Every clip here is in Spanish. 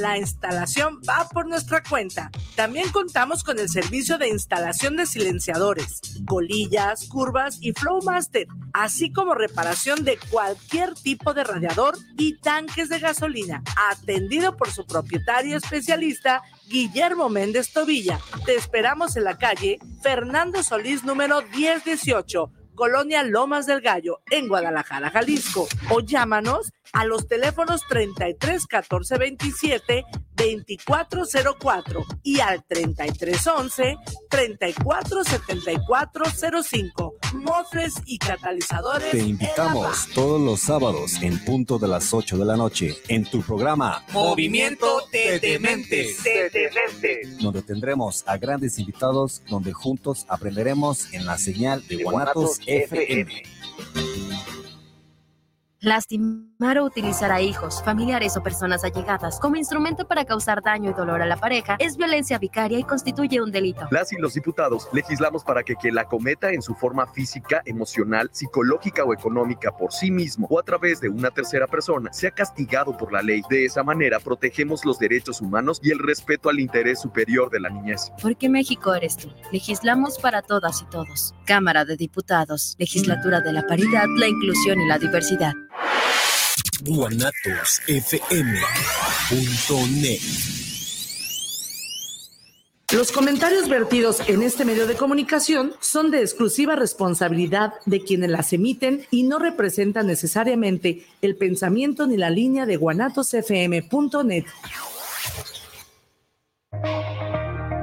La instalación va por nuestra cuenta. También contamos con el servicio de instalación de silenciadores, colillas, curvas y Flowmaster, así como reparación de cualquier tipo de radiador y tanques de gasolina, atendido por su propietario especialista Guillermo Méndez Tobilla. Te esperamos en la calle Fernando Solís número 1018 Colonia Lomas del Gallo, en Guadalajara, Jalisco. O llámanos a los teléfonos 33 14 27 2404 y al 3311 347405. Mofres y catalizadores. Te invitamos todos los sábados en punto de las 8 de la noche en tu programa Movimiento de Dementes. Donde tendremos a grandes invitados donde juntos aprenderemos en la señal de, Guanatos, FM. Lastimar o utilizar a hijos, familiares o personas allegadas como instrumento para causar daño y dolor a la pareja es violencia vicaria y constituye un delito. Las y los diputados legislamos para que quien la cometa en su forma física, emocional, psicológica o económica por sí mismo o a través de una tercera persona sea castigado por la ley. De esa manera protegemos los derechos humanos y el respeto al interés superior de la niñez. Porque México eres tú. Legislamos para todas y todos. Cámara de Diputados, Legislatura de la Paridad, la Inclusión y la Diversidad guanatosfm.net. Los comentarios vertidos en este medio de comunicación son de exclusiva responsabilidad de quienes las emiten y no representan necesariamente el pensamiento ni la línea de guanatosfm.net.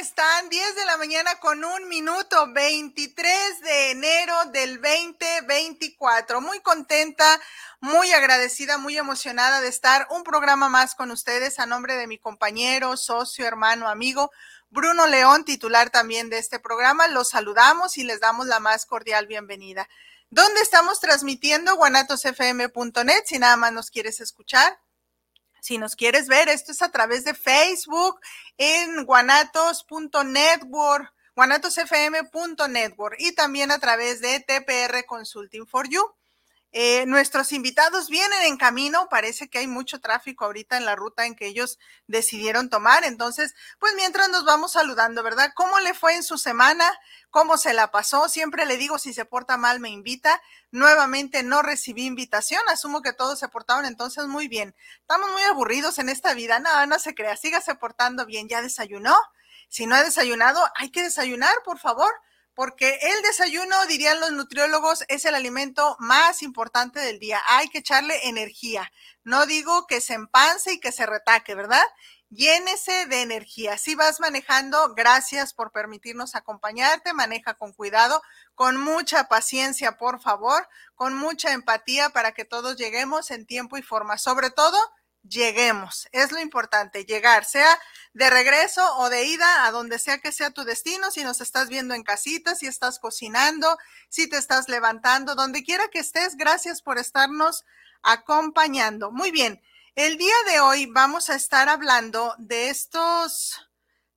están? 10 de la mañana con un minuto, 23 de enero del 2024. Muy contenta, muy agradecida, muy emocionada de estar un programa más con ustedes a nombre de mi compañero, socio, hermano, amigo. Bruno León, titular también de este programa, los saludamos y les damos la más cordial bienvenida. ¿Dónde estamos transmitiendo? guanatosfm.net, si nada más nos quieres escuchar. Si nos quieres ver, esto es a través de Facebook en guanatos.network, guanatosfm.network y también a través de TPR Consulting for You. Eh, nuestros invitados vienen en camino, parece que hay mucho tráfico ahorita en la ruta en que ellos decidieron tomar, entonces, pues mientras nos vamos saludando, ¿verdad? ¿Cómo le fue en su semana? ¿Cómo se la pasó? Siempre le digo, si se porta mal, me invita. Nuevamente no recibí invitación, asumo que todos se portaron entonces muy bien. Estamos muy aburridos en esta vida, no, no se crea, sígase portando bien, ¿ya desayunó? Si no ha desayunado, hay que desayunar, por favor porque el desayuno, dirían los nutriólogos, es el alimento más importante del día. Hay que echarle energía. No digo que se empance y que se retaque, ¿verdad? Llénese de energía. Si vas manejando, gracias por permitirnos acompañarte. Maneja con cuidado, con mucha paciencia, por favor, con mucha empatía para que todos lleguemos en tiempo y forma. Sobre todo, lleguemos. Es lo importante, llegar, sea de regreso o de ida a donde sea que sea tu destino, si nos estás viendo en casita, si estás cocinando, si te estás levantando, donde quiera que estés, gracias por estarnos acompañando. Muy bien, el día de hoy vamos a estar hablando de estos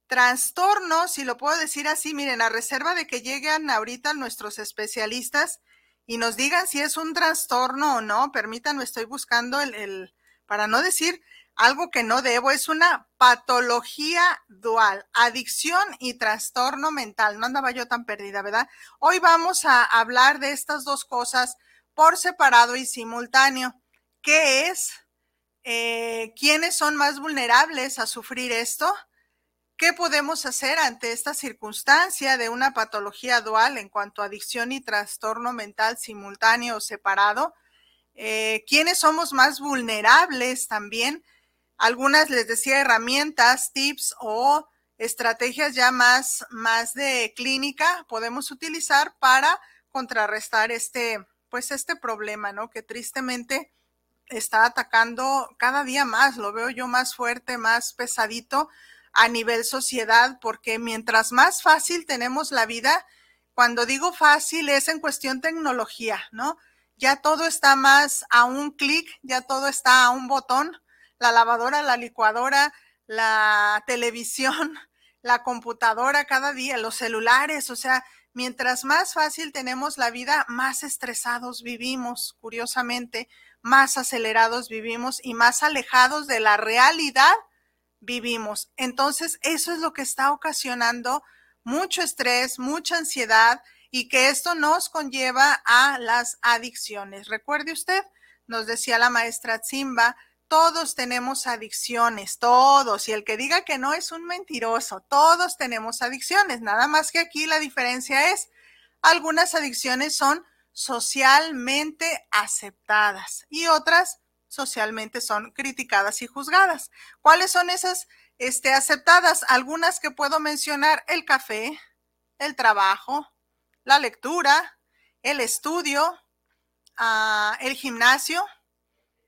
trastornos, si lo puedo decir así, miren, a reserva de que lleguen ahorita nuestros especialistas y nos digan si es un trastorno o no, permítanme, estoy buscando el, el para no decir algo que no debo, es una patología dual, adicción y trastorno mental. No andaba yo tan perdida, ¿verdad? Hoy vamos a hablar de estas dos cosas por separado y simultáneo. ¿Qué es? Eh, ¿Quiénes son más vulnerables a sufrir esto? ¿Qué podemos hacer ante esta circunstancia de una patología dual en cuanto a adicción y trastorno mental simultáneo o separado? Eh, quiénes somos más vulnerables también. Algunas les decía herramientas, tips o estrategias ya más, más de clínica podemos utilizar para contrarrestar este, pues este problema, ¿no? Que tristemente está atacando cada día más, lo veo yo más fuerte, más pesadito a nivel sociedad, porque mientras más fácil tenemos la vida, cuando digo fácil es en cuestión tecnología, ¿no? Ya todo está más a un clic, ya todo está a un botón, la lavadora, la licuadora, la televisión, la computadora cada día, los celulares, o sea, mientras más fácil tenemos la vida, más estresados vivimos, curiosamente, más acelerados vivimos y más alejados de la realidad vivimos. Entonces, eso es lo que está ocasionando mucho estrés, mucha ansiedad y que esto nos conlleva a las adicciones. Recuerde usted, nos decía la maestra Zimba, todos tenemos adicciones, todos. Y el que diga que no es un mentiroso, todos tenemos adicciones. Nada más que aquí la diferencia es, algunas adicciones son socialmente aceptadas y otras socialmente son criticadas y juzgadas. ¿Cuáles son esas este, aceptadas? Algunas que puedo mencionar, el café, el trabajo, la lectura, el estudio, ah, el gimnasio,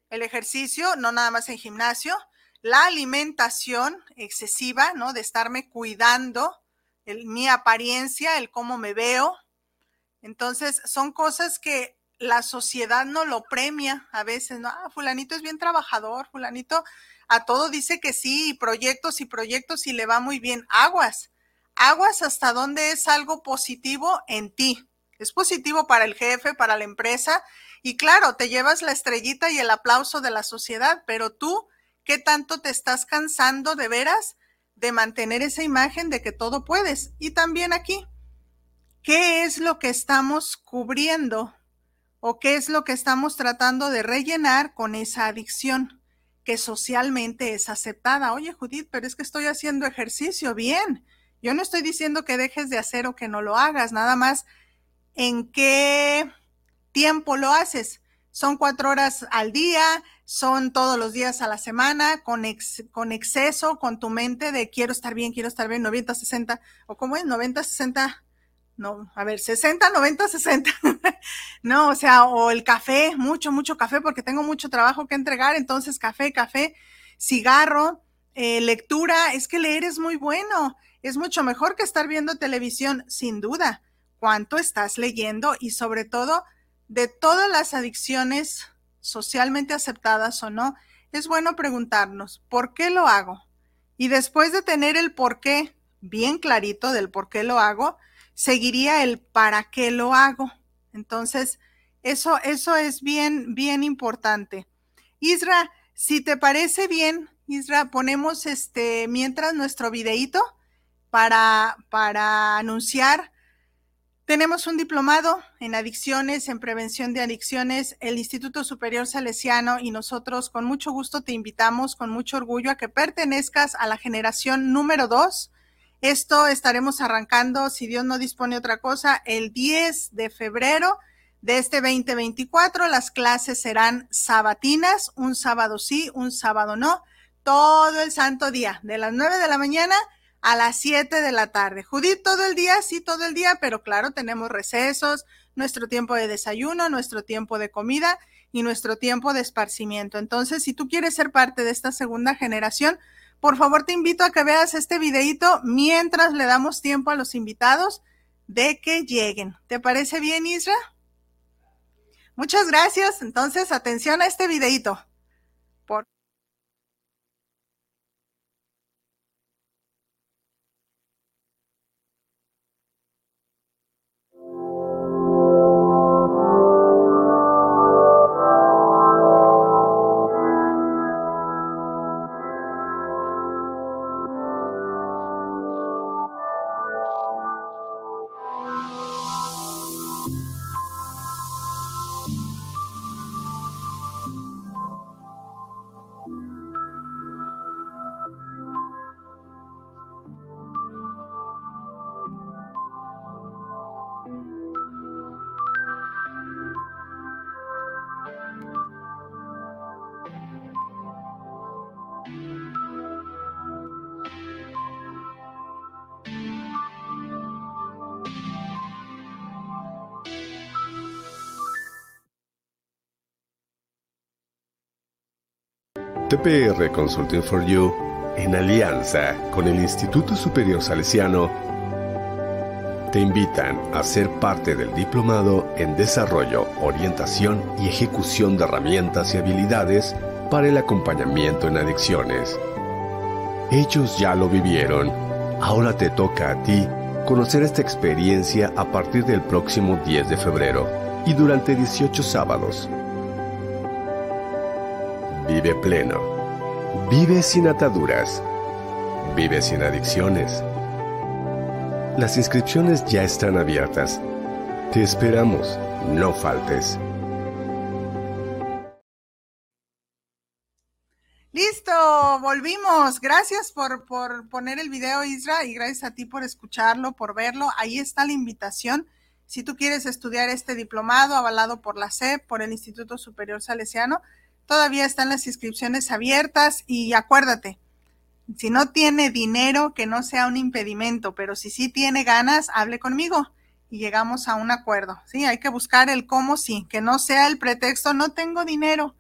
el ejercicio, no nada más en gimnasio, la alimentación excesiva, ¿no? De estarme cuidando, mi apariencia, el cómo me veo. Entonces, son cosas que la sociedad no lo premia a veces, ¿no? Ah, fulanito es bien trabajador, fulanito a todo dice que sí, y proyectos y proyectos y le va muy bien. Aguas, aguas hasta dónde es algo positivo en ti. Es positivo para el jefe, para la empresa, y claro, te llevas la estrellita y el aplauso de la sociedad, pero tú, ¿qué tanto te estás cansando de veras de mantener esa imagen de que todo puedes? Y también aquí, ¿qué es lo que estamos cubriendo o qué es lo que estamos tratando de rellenar con esa adicción que socialmente es aceptada. Oye, Judith, pero es que estoy haciendo ejercicio bien. Yo no estoy diciendo que dejes de hacer o que no lo hagas, nada más en qué tiempo lo haces. Son cuatro horas al día, son todos los días a la semana, con, con exceso, con tu mente de quiero estar bien, quiero estar bien, 90, 60, o cómo es, 90, 60, no, a ver, 60, 90, 60. no, o sea, o el café, mucho, mucho café, porque tengo mucho trabajo que entregar, entonces café, café, cigarro, eh, lectura, es que leer es muy bueno, es mucho mejor que estar viendo televisión, sin duda. ¿Cuánto estás leyendo? Y sobre todo, de todas las adicciones socialmente aceptadas o no, es bueno preguntarnos, ¿por qué lo hago? Y después de tener el por qué bien clarito del por qué lo hago, seguiría el para qué lo hago. Entonces, eso, eso es bien, bien importante. Isra, si te parece bien, Isra, ponemos este, mientras nuestro videíto para, anunciar. Tenemos un diplomado en adicciones, en prevención de adicciones, el Instituto Superior Salesiano y nosotros con mucho gusto te invitamos, con mucho orgullo, a que pertenezcas a la generación número dos esto estaremos arrancando, si Dios no dispone otra cosa, el 10 de febrero de este 2024. Las clases serán sabatinas, un sábado sí, un sábado no, todo el santo día, de las 9 de la mañana a las 7 de la tarde. Judith, todo el día, sí, todo el día, pero claro, tenemos recesos, nuestro tiempo de desayuno, nuestro tiempo de comida y nuestro tiempo de esparcimiento. Entonces, si tú quieres ser parte de esta segunda generación, por favor, te invito a que veas este videito mientras le damos tiempo a los invitados de que lleguen. ¿Te parece bien, Isra? Muchas gracias. Entonces, atención a este videito. TPR Consulting for You en alianza con el Instituto Superior Salesiano, te invitan a ser parte del diplomado en desarrollo, orientación y ejecución de herramientas y habilidades para el acompañamiento en adicciones. Ellos ya lo vivieron, ahora te toca a ti conocer esta experiencia a partir del próximo 10 de febrero y durante 18 sábados. Vive pleno. Vive sin ataduras. Vive sin adicciones. Las inscripciones ya están abiertas. Te esperamos. No faltes. Listo, volvimos. Gracias por, por poner el video, Isra, y gracias a ti por escucharlo, por verlo. Ahí está la invitación. Si tú quieres estudiar este diplomado avalado por la SEP, por el Instituto Superior Salesiano, todavía están las inscripciones abiertas y acuérdate, si no tiene dinero, que no sea un impedimento, pero si sí tiene ganas, hable conmigo y llegamos a un acuerdo. Sí, hay que buscar el cómo sí, que no sea el pretexto, no tengo dinero.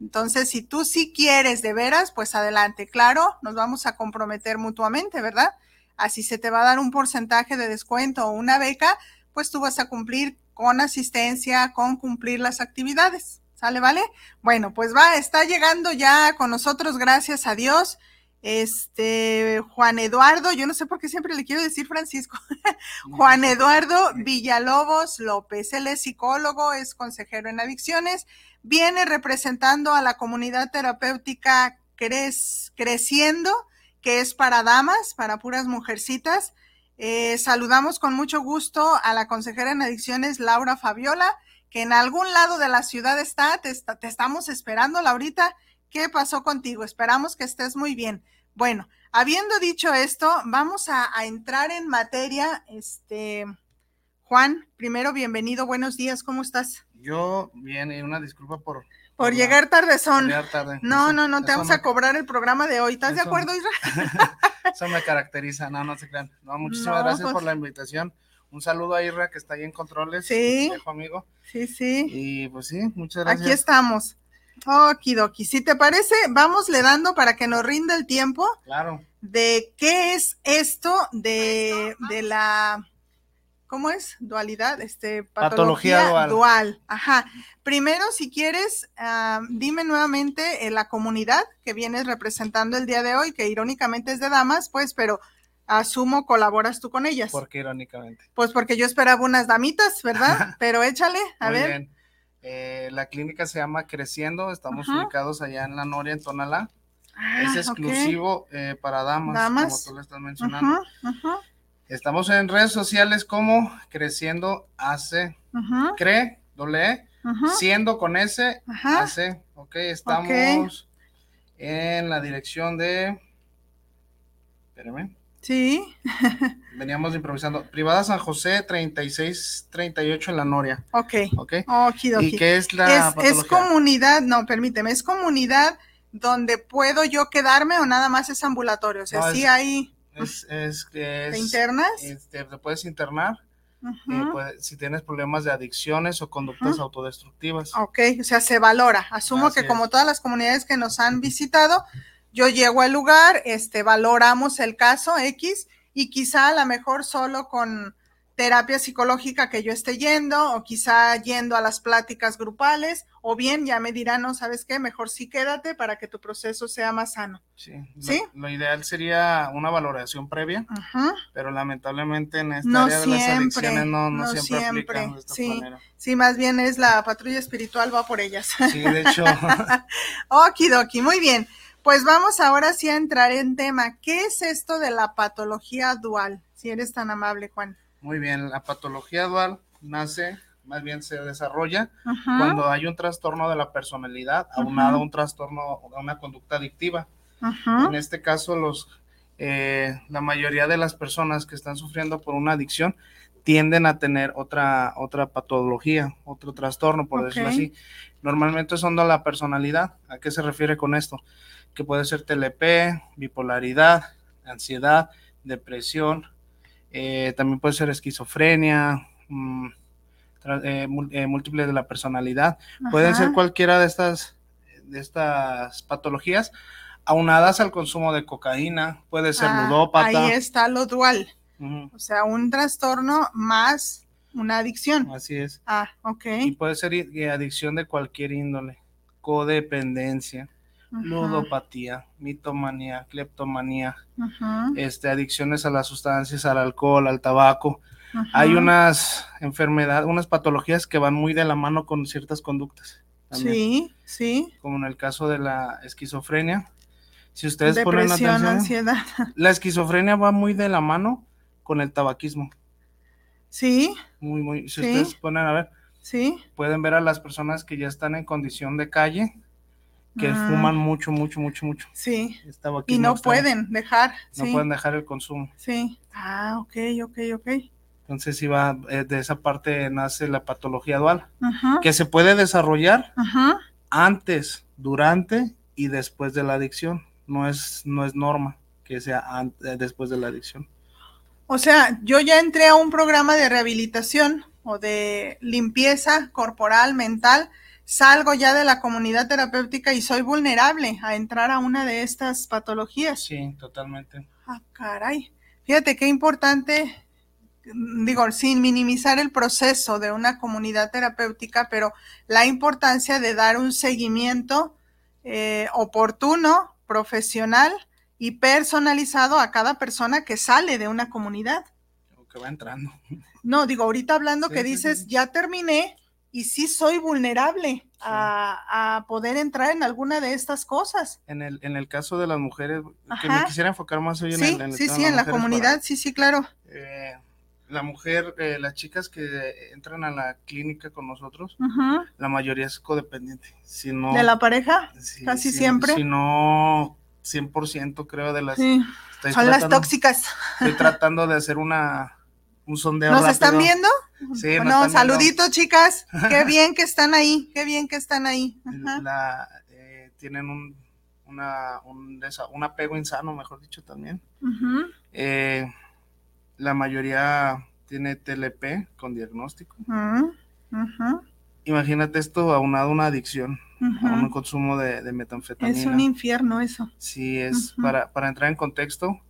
Entonces, si tú sí quieres de veras, pues adelante. Claro, nos vamos a comprometer mutuamente, ¿verdad? Así se te va a dar un porcentaje de descuento o una beca, pues tú vas a cumplir con asistencia, con cumplir las actividades. ¿Sale, vale? Bueno, pues va, está llegando ya con nosotros, gracias a Dios. Este, Juan Eduardo, yo no sé por qué siempre le quiero decir Francisco. Juan Eduardo Villalobos López, él es psicólogo, es consejero en adicciones, viene representando a la comunidad terapéutica Creciendo, que es para damas, para puras mujercitas. Eh, saludamos con mucho gusto a la consejera en adicciones, Laura Fabiola, que en algún lado de la ciudad está, te, te estamos esperando, Laurita. ¿Qué pasó contigo? Esperamos que estés muy bien. Bueno, habiendo dicho esto, vamos a, entrar en materia. Este, Juan, primero bienvenido, buenos días, ¿cómo estás? Yo, bien, y una disculpa por... Por, llegar tarde son. tarde. No, no, no, te vamos a cobrar el programa de hoy. ¿Estás de acuerdo, Israel? eso me caracteriza, no, no se crean. No, muchísimas gracias por pues la invitación. Un saludo a Irra que está ahí en controles. Sí. Viejo amigo. Sí, sí. Y pues sí, muchas gracias. Aquí estamos. Okidoki. Si te parece, vamos le dando para que nos rinda el tiempo. Claro. De qué es esto de, de la. ¿Cómo es? Dualidad, este, patología, dual. Ajá. Primero, si quieres, dime nuevamente eh, la comunidad que vienes representando el día de hoy, que irónicamente es de damas, pues, pero asumo colaboras tú con ellas. ¿Por qué irónicamente? Pues porque yo esperaba unas damitas, ¿verdad? Pero échale, a ver. Bien. Eh, la clínica se llama Creciendo, estamos ubicados allá en La Noria, en Tonalá. Ah, es exclusivo eh, para damas, como tú le estás mencionando. Estamos en redes sociales como Creciendo Hace, Cre, doble E, siendo con S, Hace, ok, estamos en la dirección de, espérame, Sí. Veníamos improvisando. Privada San José, 3638 en la Noria. Ok. Ok. ¿Y qué es la es, comunidad, no, permíteme, es comunidad donde puedo yo quedarme o nada más es ambulatorio. O sea, sí hay. Es, es, ¿Te internas? Este, te puedes internar. Eh, si tienes problemas de adicciones o conductas autodestructivas. Ok, o sea, se valora. Asumo que como todas las comunidades que nos han visitado, yo llego al lugar, este, valoramos el caso X y quizá a lo mejor solo con terapia psicológica que yo esté yendo o quizá yendo a las pláticas grupales o bien ya me dirán, no, ¿sabes qué? Mejor sí quédate para que tu proceso sea más sano. Sí, ¿Sí? Lo, ideal sería una valoración previa, pero lamentablemente en esta área de las adicciones no, no, siempre, de esta sí, Sí, más bien es la patrulla espiritual va por ellas. Sí, de hecho. Okidoki, muy bien. Pues vamos ahora sí a entrar en tema. ¿Qué es esto de la patología dual? Si eres tan amable, Juan. Muy bien, la patología dual nace, más bien se desarrolla cuando hay un trastorno de la personalidad aunado a un trastorno, a una conducta adictiva. En este caso, los, eh, la mayoría de las personas que están sufriendo por una adicción tienden a tener otra, otra patología, otro trastorno, por decirlo así. Normalmente son de la personalidad. ¿A qué se refiere con esto? Que puede ser TLP, bipolaridad, ansiedad, depresión, eh, también puede ser esquizofrenia, mm, eh, eh, múltiple de la personalidad. Pueden ser cualquiera de estas, de estas patologías, aunadas al consumo de cocaína, puede ser ah, ludópata. Ahí está lo dual. O sea, un trastorno más una adicción. Así es. Ah, ok. Y puede ser adicción de cualquier índole, codependencia, ludopatía, mitomanía, cleptomanía, este, adicciones a las sustancias, al alcohol, al tabaco. Hay unas enfermedades, unas patologías que van muy de la mano con ciertas conductas. Sí, sí. Como en el caso de la esquizofrenia. Si ustedes ponen atención, ansiedad. la esquizofrenia va muy de la mano con el tabaquismo. Sí. Muy, muy. Si ustedes ponen a ver, sí. pueden ver a las personas que ya están en condición de calle, que ah. fuman mucho, mucho, mucho, mucho. Sí. y no pueden dejar. No pueden dejar el consumo. Sí. Ah, ok, ok, ok. Entonces iba, eh, de esa parte nace la patología dual, que se puede desarrollar antes, durante y después de la adicción. No es, no es norma que sea antes, después de la adicción. O sea, yo ya entré a un programa de rehabilitación o de limpieza corporal, mental, salgo ya de la comunidad terapéutica y soy vulnerable a entrar a una de estas patologías. Sí, totalmente. Ah, caray. Fíjate qué importante digo, sin minimizar el proceso de una comunidad terapéutica, pero la importancia de dar un seguimiento eh, oportuno, profesional y personalizado a cada persona que sale de una comunidad. O que va entrando. No, digo, ahorita hablando que dices, ya terminé y sí soy vulnerable a, poder entrar en alguna de estas cosas. En el, en el caso de las mujeres, que me quisiera enfocar más hoy en el, en Sí, sí, en la comunidad, sí, sí, claro. Eh, la mujer, eh, las chicas que entran a la clínica con nosotros, la mayoría es codependiente. Si no, ¿De la pareja? Casi siempre. Si no, 100% creo de las... Son las tóxicas. Estoy tratando de hacer una, un sondeo ¿Nos están viendo? Sí, no, saluditos chicas. Qué bien que están ahí, qué bien que están ahí. Eh, tienen un, una, un, un, apego insano, mejor dicho, también. eh, la mayoría tiene TLP con diagnóstico. Imagínate esto aunado a una adicción, a un consumo de, metanfetamina. Es un infierno eso. Sí, es para, para entrar en contexto.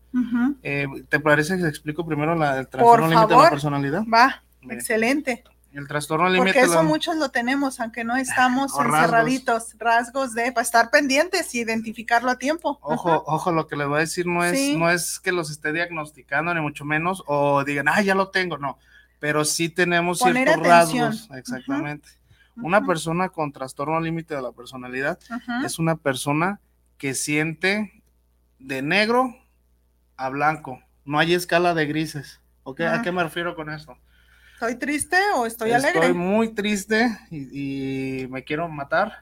Eh, ¿Te parece que te explico primero la, el trastorno límite de la personalidad? Va, excelente. El trastorno límite. Porque eso muchos lo tenemos, aunque no estamos encerraditos. Rasgos. de para estar pendientes y identificarlo a tiempo. Ojo, ojo, lo que les voy a decir no es, no es que los esté diagnosticando, ni mucho menos, o digan, ah, ya lo tengo, no. Pero sí tenemos ciertos rasgos. Exactamente. Una persona con trastorno límite de la personalidad es una persona que siente de negro a blanco. No hay escala de grises. ¿Ok? ¿A qué me refiero con eso? ¿Estoy triste o estoy, alegre? Estoy muy triste y, me quiero matar.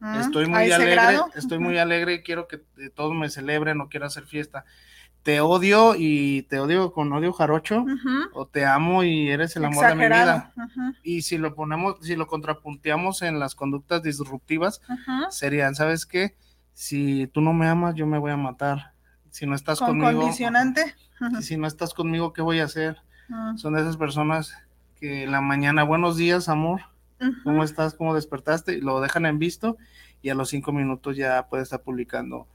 Mm, estoy muy alegre, estoy muy alegre y quiero que todos me celebren o quiero hacer fiesta. Te odio y te odio con odio jarocho o te amo y eres el amor de mi vida. Y si lo ponemos, si lo contrapunteamos en las conductas disruptivas, serían, ¿sabes qué? Si tú no me amas, yo me voy a matar. Si no estás ¿Con conmigo. condicionante? Si no estás conmigo, ¿qué voy a hacer? Ah. Son de esas personas que en la mañana, buenos días, amor, ¿cómo estás? ¿Cómo despertaste? Y lo dejan en visto y a los cinco minutos ya puede estar publicando.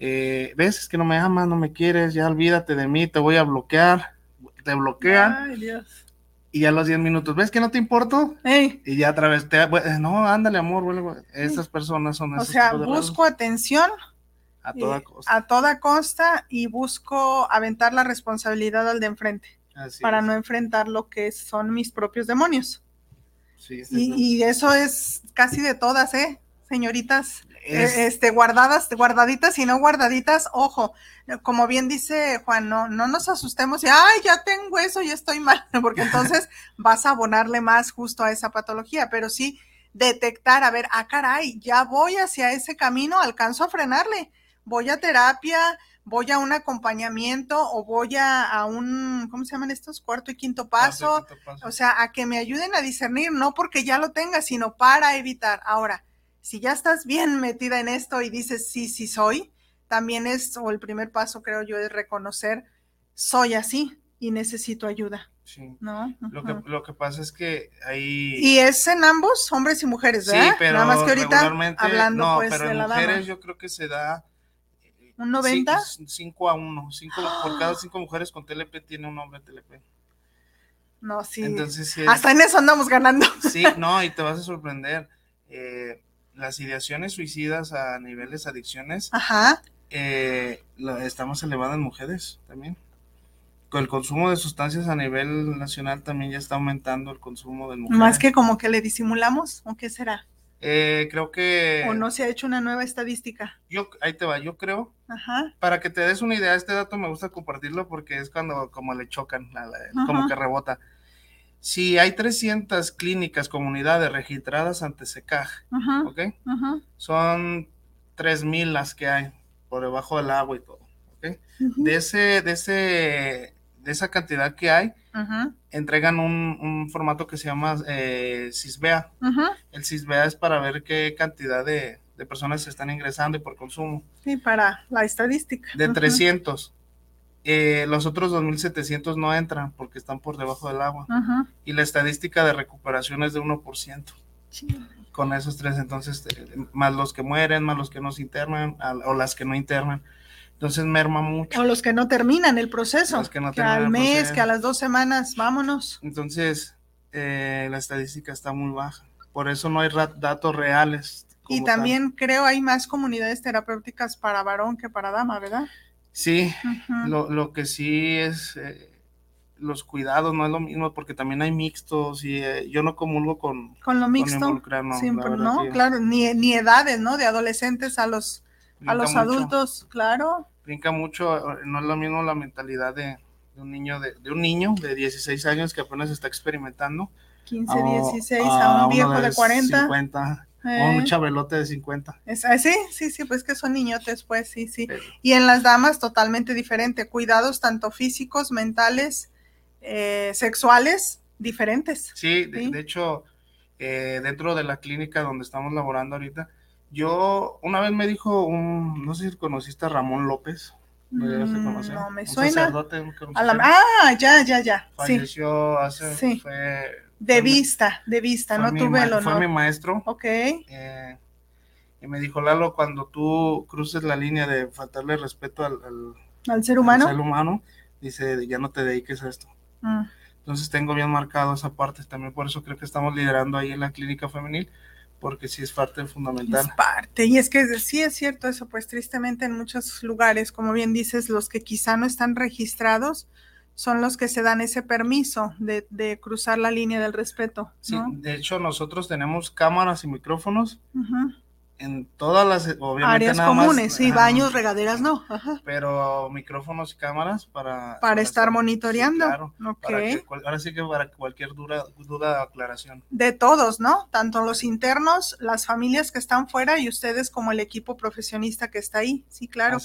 Eh, ¿Ves? Es que no me amas, no me quieres, ya olvídate de mí, te voy a bloquear. Te bloquean. Ay, Dios. Y a los diez minutos, ¿ves que no te importo? Y ya vez, te, no, ándale, amor, esas personas son O sea, busco atención. A toda costa. A toda costa y busco aventar la responsabilidad al de enfrente para no enfrentar lo que son mis propios demonios. y, eso es casi de todas, ¿eh? Señoritas, eh, este, guardadas, guardaditas y no guardaditas, ojo, como bien dice Juan, no, no nos asustemos y, ay, ya tengo eso y estoy mal, porque entonces vas a abonarle más justo a esa patología, pero sí detectar, a ver, ah, caray, ya voy hacia ese camino, alcanzo a frenarle, voy a terapia, voy a un acompañamiento o voy a, un, ¿cómo se llaman estos? Cuarto y quinto paso. O sea, a que me ayuden a discernir, no porque ya lo tenga, sino para evitar. Ahora, si ya estás bien metida en esto y dices, sí, sí soy, también es, o el primer paso creo yo es reconocer, soy así y necesito ayuda. Sí. ¿No? Lo, que, lo que pasa es que ahí... Y es en ambos, hombres y mujeres, ¿verdad? Sí, pero Nada más que ahorita hablando no, pues, pero en mujeres yo creo que se da ¿Un 90? 5 a 1. Cinco, Por cada cinco mujeres con TLP tiene un hombre TLP. No, sí. Entonces, Hasta en eso andamos ganando. Sí, no, y te vas a sorprender. Eh, las ideaciones suicidas a niveles adicciones, Ajá. Eh, estamos elevadas en mujeres también. Con el consumo de sustancias a nivel nacional también ya está aumentando el consumo de mujeres. Más que como que le disimulamos, ¿o qué será? Eh, creo que... ¿O no se ha hecho una nueva estadística? Yo, ahí te va, yo creo. Ajá. Para que te des una idea, este dato me gusta compartirlo porque es cuando como le chocan, como que rebota. Si hay 300 clínicas, comunidades registradas ante SECAG, ¿ok? Son 3.000 las que hay por debajo del agua y todo, ¿ok? De ese, de ese, de esa cantidad que hay, entregan un, formato que se llama eh, CISBEA. El CISBEA es para ver qué cantidad de, personas se están ingresando y por consumo. Sí, para la estadística. De 300. Eh, los otros 2.700 no entran porque están por debajo del agua. Y la estadística de recuperación es de 1%. Con esos tres, entonces, eh, más los que mueren, más los que no se internan, o las que no internan. Entonces merma mucho. O los que no terminan el proceso. que, al mes, que a las dos semanas, vámonos. Entonces, eh, la estadística está muy baja. Por eso no hay datos reales. Y también creo hay más comunidades terapéuticas para varón que para dama, ¿verdad? Sí, lo, lo, que sí es eh, los cuidados, no es lo mismo porque también hay mixtos y eh, yo no comulgo con, con lo mixto. no, claro, ni, ni, edades, ¿no? De adolescentes a los, a los adultos, claro. Brinca mucho, no es lo mismo la mentalidad de, un niño de, de, un niño de 16 años que apenas está experimentando. 15, 16, a, un viejo de 40. 50, un chabelote de 50. Ah, sí, sí, sí, pues que son niñotes, pues sí, sí. Y en las damas totalmente diferente, cuidados tanto físicos, mentales, eh, sexuales, diferentes. Sí, De, hecho, eh, dentro de la clínica donde estamos laborando ahorita, yo una vez me dijo un, no sé si conociste a Ramón López. Mm, no me suena. ah, ya, ya, ya. Falleció hace, sí. De vista, de vista, no tuve el honor. Fue mi maestro. Ok. Eh, y me dijo, Lalo, cuando tú cruces la línea de faltarle respeto al, al, ser humano, al humano, dice, ya no te dediques a esto. Mm. Entonces tengo bien marcado esa parte, también por eso creo que estamos liderando ahí en la clínica femenil, porque sí es parte fundamental. Es parte, y es que sí es cierto eso, pues tristemente en muchos lugares, como bien dices, los que quizá no están registrados, son los que se dan ese permiso de, de cruzar la línea del respeto. Sí, de hecho nosotros tenemos cámaras y micrófonos en todas las áreas comunes, sí, baños, regaderas no. Pero micrófonos y cámaras para para, estar monitoreando. claro, ahora sí que para cualquier duda, duda aclaración. De todos, ¿no? Tanto los internos, las familias que están fuera y ustedes como el equipo profesionista que está ahí. Sí, claro.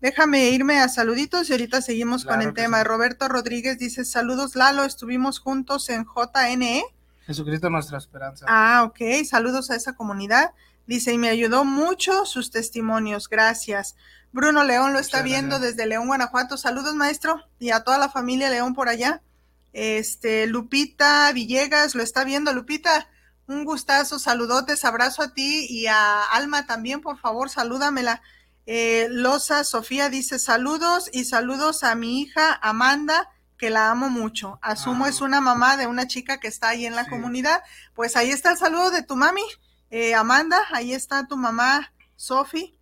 Déjame irme a saluditos y ahorita seguimos con el tema. Roberto Rodríguez dice, "Saludos Lalo, estuvimos juntos en JNE." Jesucristo nuestra esperanza. Ah, ok. Saludos a esa comunidad. Dice, y me ayudó mucho sus testimonios, gracias. Bruno León lo está viendo desde León, Guanajuato. Saludos, maestro, y a toda la familia León por allá. Este, Lupita Villegas lo está viendo. Lupita, un gustazo, saludotes, abrazo a ti y a Alma también, por favor, salúdamela. Eh, Loza Sofía dice saludos y saludos a mi hija Amanda, que la amo mucho. Asumo es una mamá de una chica que está ahí en la comunidad. Pues ahí está el saludo de tu mami. Eh, Amanda, ahí está tu mamá, Sofi.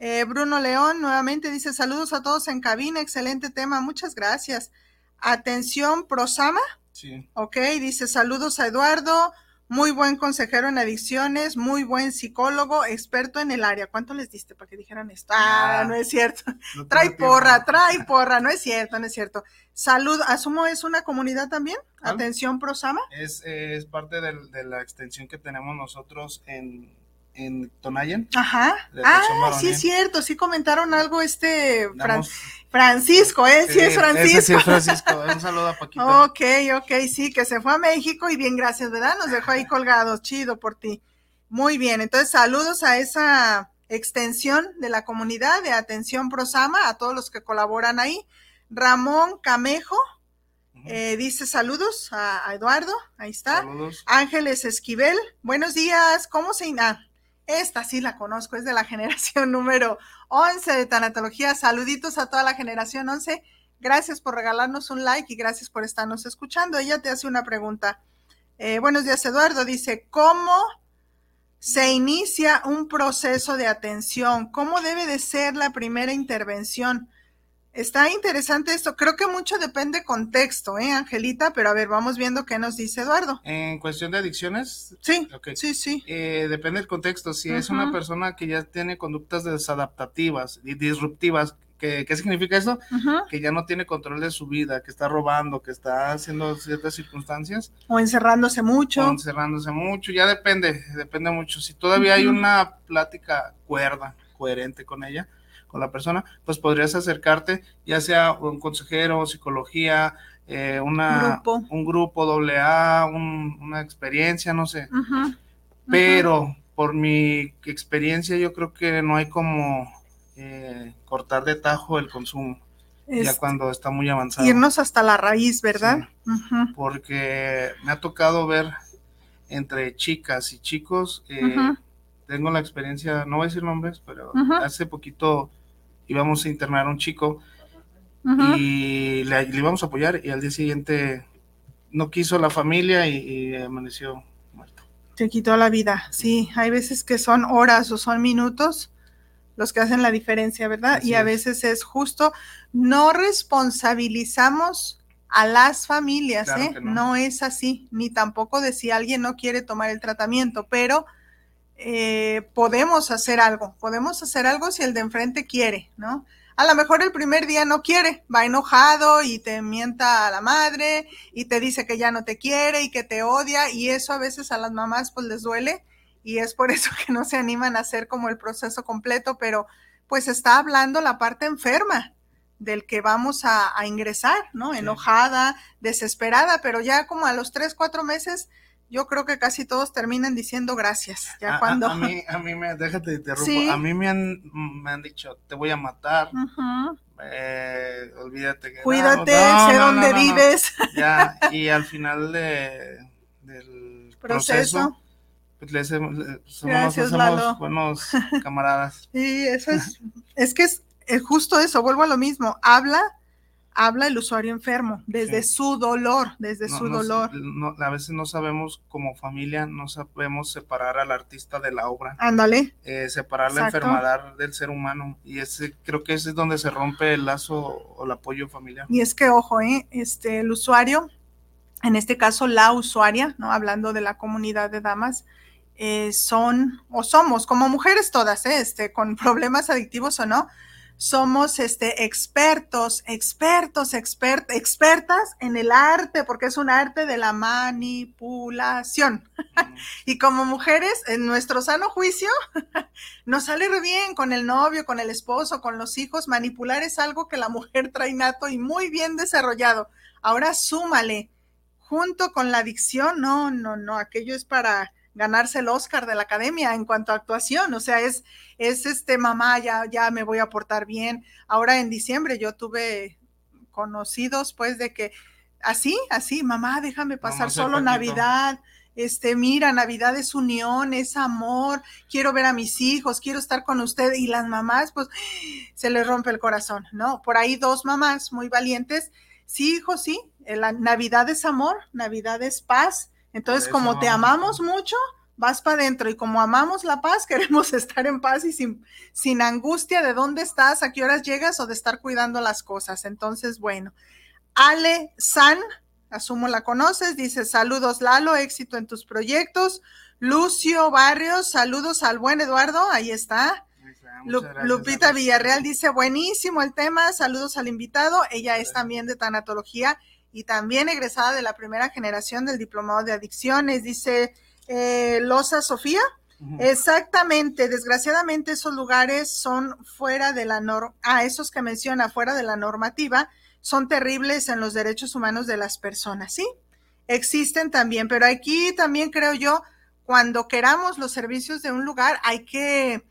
Eh, Bruno León nuevamente dice saludos a todos en cabina, excelente tema, muchas gracias. Atención, Prosama. Sí. Ok, dice saludos a Eduardo, muy buen consejero en adicciones, muy buen psicólogo, experto en el área. ¿Cuánto les diste para que dijeran esto? Ah, no es cierto. trae porra, trae porra, no es cierto, no es cierto. Salud, asumo es una comunidad también. Atención Prosama. Es, es parte de la extensión que tenemos nosotros en en Tonayan. Ajá. Ah, sí es cierto, sí comentaron algo este Francisco, ¿eh? Sí, es Francisco. sí es Francisco, un saludo a Paquito. Ok, ok, sí, que se fue a México y bien, gracias, ¿verdad? Nos dejó ahí colgados, chido por ti. Muy bien, entonces saludos a esa extensión de la comunidad de Atención Prosama, a todos los que colaboran ahí. Ramón Camejo, eh, dice saludos a, Eduardo, ahí está. Saludos. Ángeles Esquivel, buenos días, ¿cómo se... Ah, Esta sí la conozco, es de la generación número 11 de tanatología. Saluditos a toda la generación 11. Gracias por regalarnos un like y gracias por estarnos escuchando. Ella te hace una pregunta. Eh, buenos días, Eduardo. Dice, ¿cómo se inicia un proceso de atención? ¿Cómo debe de ser la primera intervención? Está interesante esto. Creo que mucho depende contexto, ¿eh, Angelita? Pero a ver, vamos viendo qué nos dice Eduardo. En cuestión de adicciones. Sí, sí, sí. Eh, depende del contexto. Si es una persona que ya tiene conductas desadaptativas y disruptivas, ¿qué, qué significa eso? Que ya no tiene control de su vida, que está robando, que está haciendo ciertas circunstancias. O encerrándose mucho. O encerrándose mucho. Ya depende, depende mucho. Si todavía hay una plática cuerda, coherente con ella, con la persona, pues podrías acercarte, ya sea un consejero, psicología, eh, una, un grupo doble A, una experiencia, no sé. Pero por mi experiencia yo creo que no hay como eh, cortar de tajo el consumo. ya cuando está muy avanzado. Irnos hasta la raíz, ¿verdad? Porque me ha tocado ver entre chicas y chicos, eh, tengo la experiencia, no voy a decir nombres, pero hace poquito íbamos a internar a un chico y le, íbamos a apoyar y al día siguiente no quiso la familia y, amaneció muerto. Te quitó la vida, sí, hay veces que son horas o son minutos los que hacen la diferencia, ¿verdad? y a veces es justo, no responsabilizamos a las familias, ¿eh? No. es así, ni tampoco de si alguien no quiere tomar el tratamiento, pero eh, podemos hacer algo, podemos hacer algo si el de enfrente quiere, ¿no? A lo mejor el primer día no quiere, va enojado y te mienta a la madre y te dice que ya no te quiere y que te odia y eso a veces a las mamás pues les duele y es por eso que no se animan a hacer como el proceso completo, pero pues está hablando la parte enferma del que vamos a, ingresar, ¿no? Enojada, desesperada, pero ya como a los tres, cuatro meses yo creo que casi todos terminan diciendo gracias. Ya cuando. A, mí, a mí me, déjate interrumpo. A mí me han, me han dicho, te voy a matar. eh, olvídate que. Cuídate, sé dónde vives. Ya, y al final de, del proceso, pues le hacemos, somos, buenos camaradas. Sí, eso es. es que es justo eso, vuelvo a lo mismo. Habla habla el usuario enfermo, desde su dolor, desde su dolor. a veces no sabemos como familia, no sabemos separar al artista de la obra. Ándale. Eh, separar la enfermedad del ser humano. Y ese, creo que ese es donde se rompe el lazo o el apoyo familiar. Y es que, ojo, ¿eh? este, el usuario, en este caso la usuaria, ¿no? Hablando de la comunidad de damas, eh, son o somos como mujeres todas, ¿eh? este, con problemas adictivos o no, somos este, expertos, expertos, expert, expertas en el arte, porque es un arte de la manipulación. y como mujeres, en nuestro sano juicio, nos sale re bien con el novio, con el esposo, con los hijos. Manipular es algo que la mujer trae nato y muy bien desarrollado. Ahora súmale, junto con la adicción, no, no, no, aquello es para ganarse el Oscar de la academia en cuanto a actuación, o sea, es, es este mamá, ya, ya me voy a portar bien. Ahora en diciembre yo tuve conocidos pues de que así, así, mamá, déjame pasar solo Navidad. Este, mira, Navidad es unión, es amor, quiero ver a mis hijos, quiero estar con usted y las mamás, pues se les rompe el corazón, ¿no? Por ahí dos mamás muy valientes, sí, hijo, sí, la Navidad es amor, Navidad es paz, entonces, como te amamos mucho, vas para adentro y como amamos la paz, queremos estar en paz y sin, sin angustia de dónde estás, a qué horas llegas o de estar cuidando las cosas. Entonces, bueno, Ale San, asumo la conoces, dice saludos Lalo, éxito en tus proyectos. Lucio Barrios, saludos al buen Eduardo, ahí está. Lupita Villarreal dice, buenísimo el tema, saludos al invitado, ella es también de tanatología y también egresada de la primera generación del diplomado de adicciones, dice eh, Loza Sofía. Exactamente, desgraciadamente esos lugares son fuera de la norma, ah, esos que menciona fuera de la normativa, son terribles en los derechos humanos de las personas, ¿sí? Existen también, pero aquí también creo yo, cuando queramos los servicios de un lugar, hay que,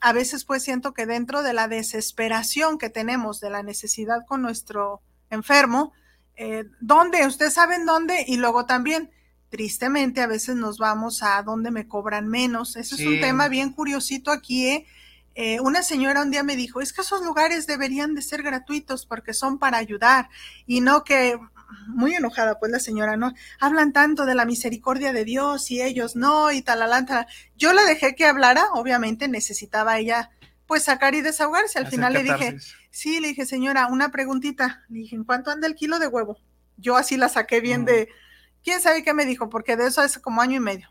a veces pues siento que dentro de la desesperación que tenemos de la necesidad con nuestro enfermo, eh, dónde, ustedes saben dónde, y luego también tristemente a veces nos vamos a donde me cobran menos. Ese es un tema bien curiosito aquí, ¿eh? ¿eh? una señora un día me dijo, es que esos lugares deberían de ser gratuitos porque son para ayudar y no que, muy enojada pues la señora, ¿no? Hablan tanto de la misericordia de Dios y ellos no y tal, tal. Yo la dejé que hablara, obviamente necesitaba ella pues sacar y desahogarse. Al final le dije, sí, le dije, señora, una preguntita. Le dije, ¿en cuánto anda el kilo de huevo? Yo así la saqué bien de, quién sabe qué me dijo, porque de eso es como año y medio.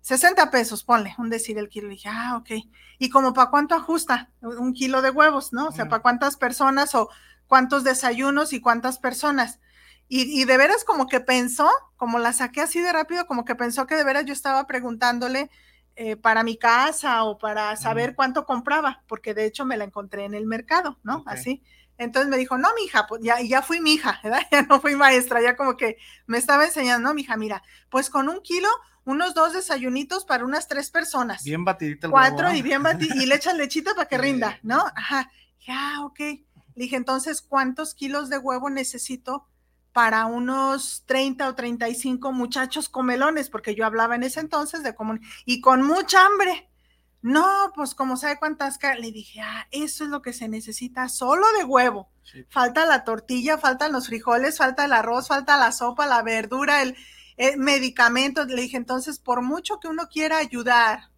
60 pesos, ponle, un decir el kilo. Le dije, ah, ok. ¿Y como para cuánto ajusta? Un kilo de huevos, ¿no? O sea, ¿para cuántas personas o cuántos desayunos y cuántas personas? Y, y, de veras como que pensó, como la saqué así de rápido, como que pensó que de veras yo estaba preguntándole eh, para mi casa o para saber cuánto compraba, porque de hecho me la encontré en el mercado, ¿no? Así. Entonces me dijo, no, mija, pues ya, ya fui mi hija, ¿verdad? Ya no fui maestra, ya como que me estaba enseñando, no, mija, mira, pues con un kilo, unos dos desayunitos para unas tres personas. Bien batidita el Cuatro y bien batidita, y le echan lechita para que rinda, ¿no? Ajá. Ya, ok. Le dije, entonces, ¿cuántos kilos de huevo necesito para unos 30 o 35 muchachos comelones, porque yo hablaba en ese entonces de común, y con mucha hambre. No, pues como sabe cuántas, le dije, ah, eso es lo que se necesita, solo de huevo. Falta la tortilla, faltan los frijoles, falta el arroz, falta la sopa, la verdura, el, el medicamento. Le dije, entonces, por mucho que uno quiera ayudar,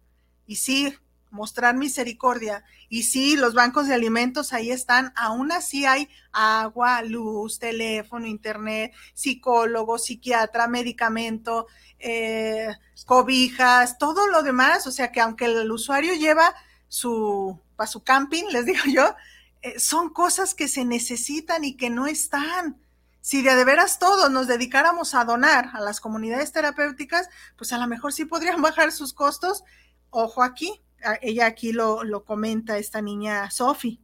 y sí, mostrar misericordia. Y sí, los bancos de alimentos ahí están, aún así hay agua, luz, teléfono, internet, psicólogo, psiquiatra, medicamento, eh, cobijas, todo lo demás. O sea que aunque el usuario lleva su, para su camping, les digo yo, eh, son cosas que se necesitan y que no están. Si de, de veras todos nos dedicáramos a donar a las comunidades terapéuticas, pues a lo mejor sí podrían bajar sus costos. Ojo aquí, ella aquí lo, lo comenta, esta niña Sophie,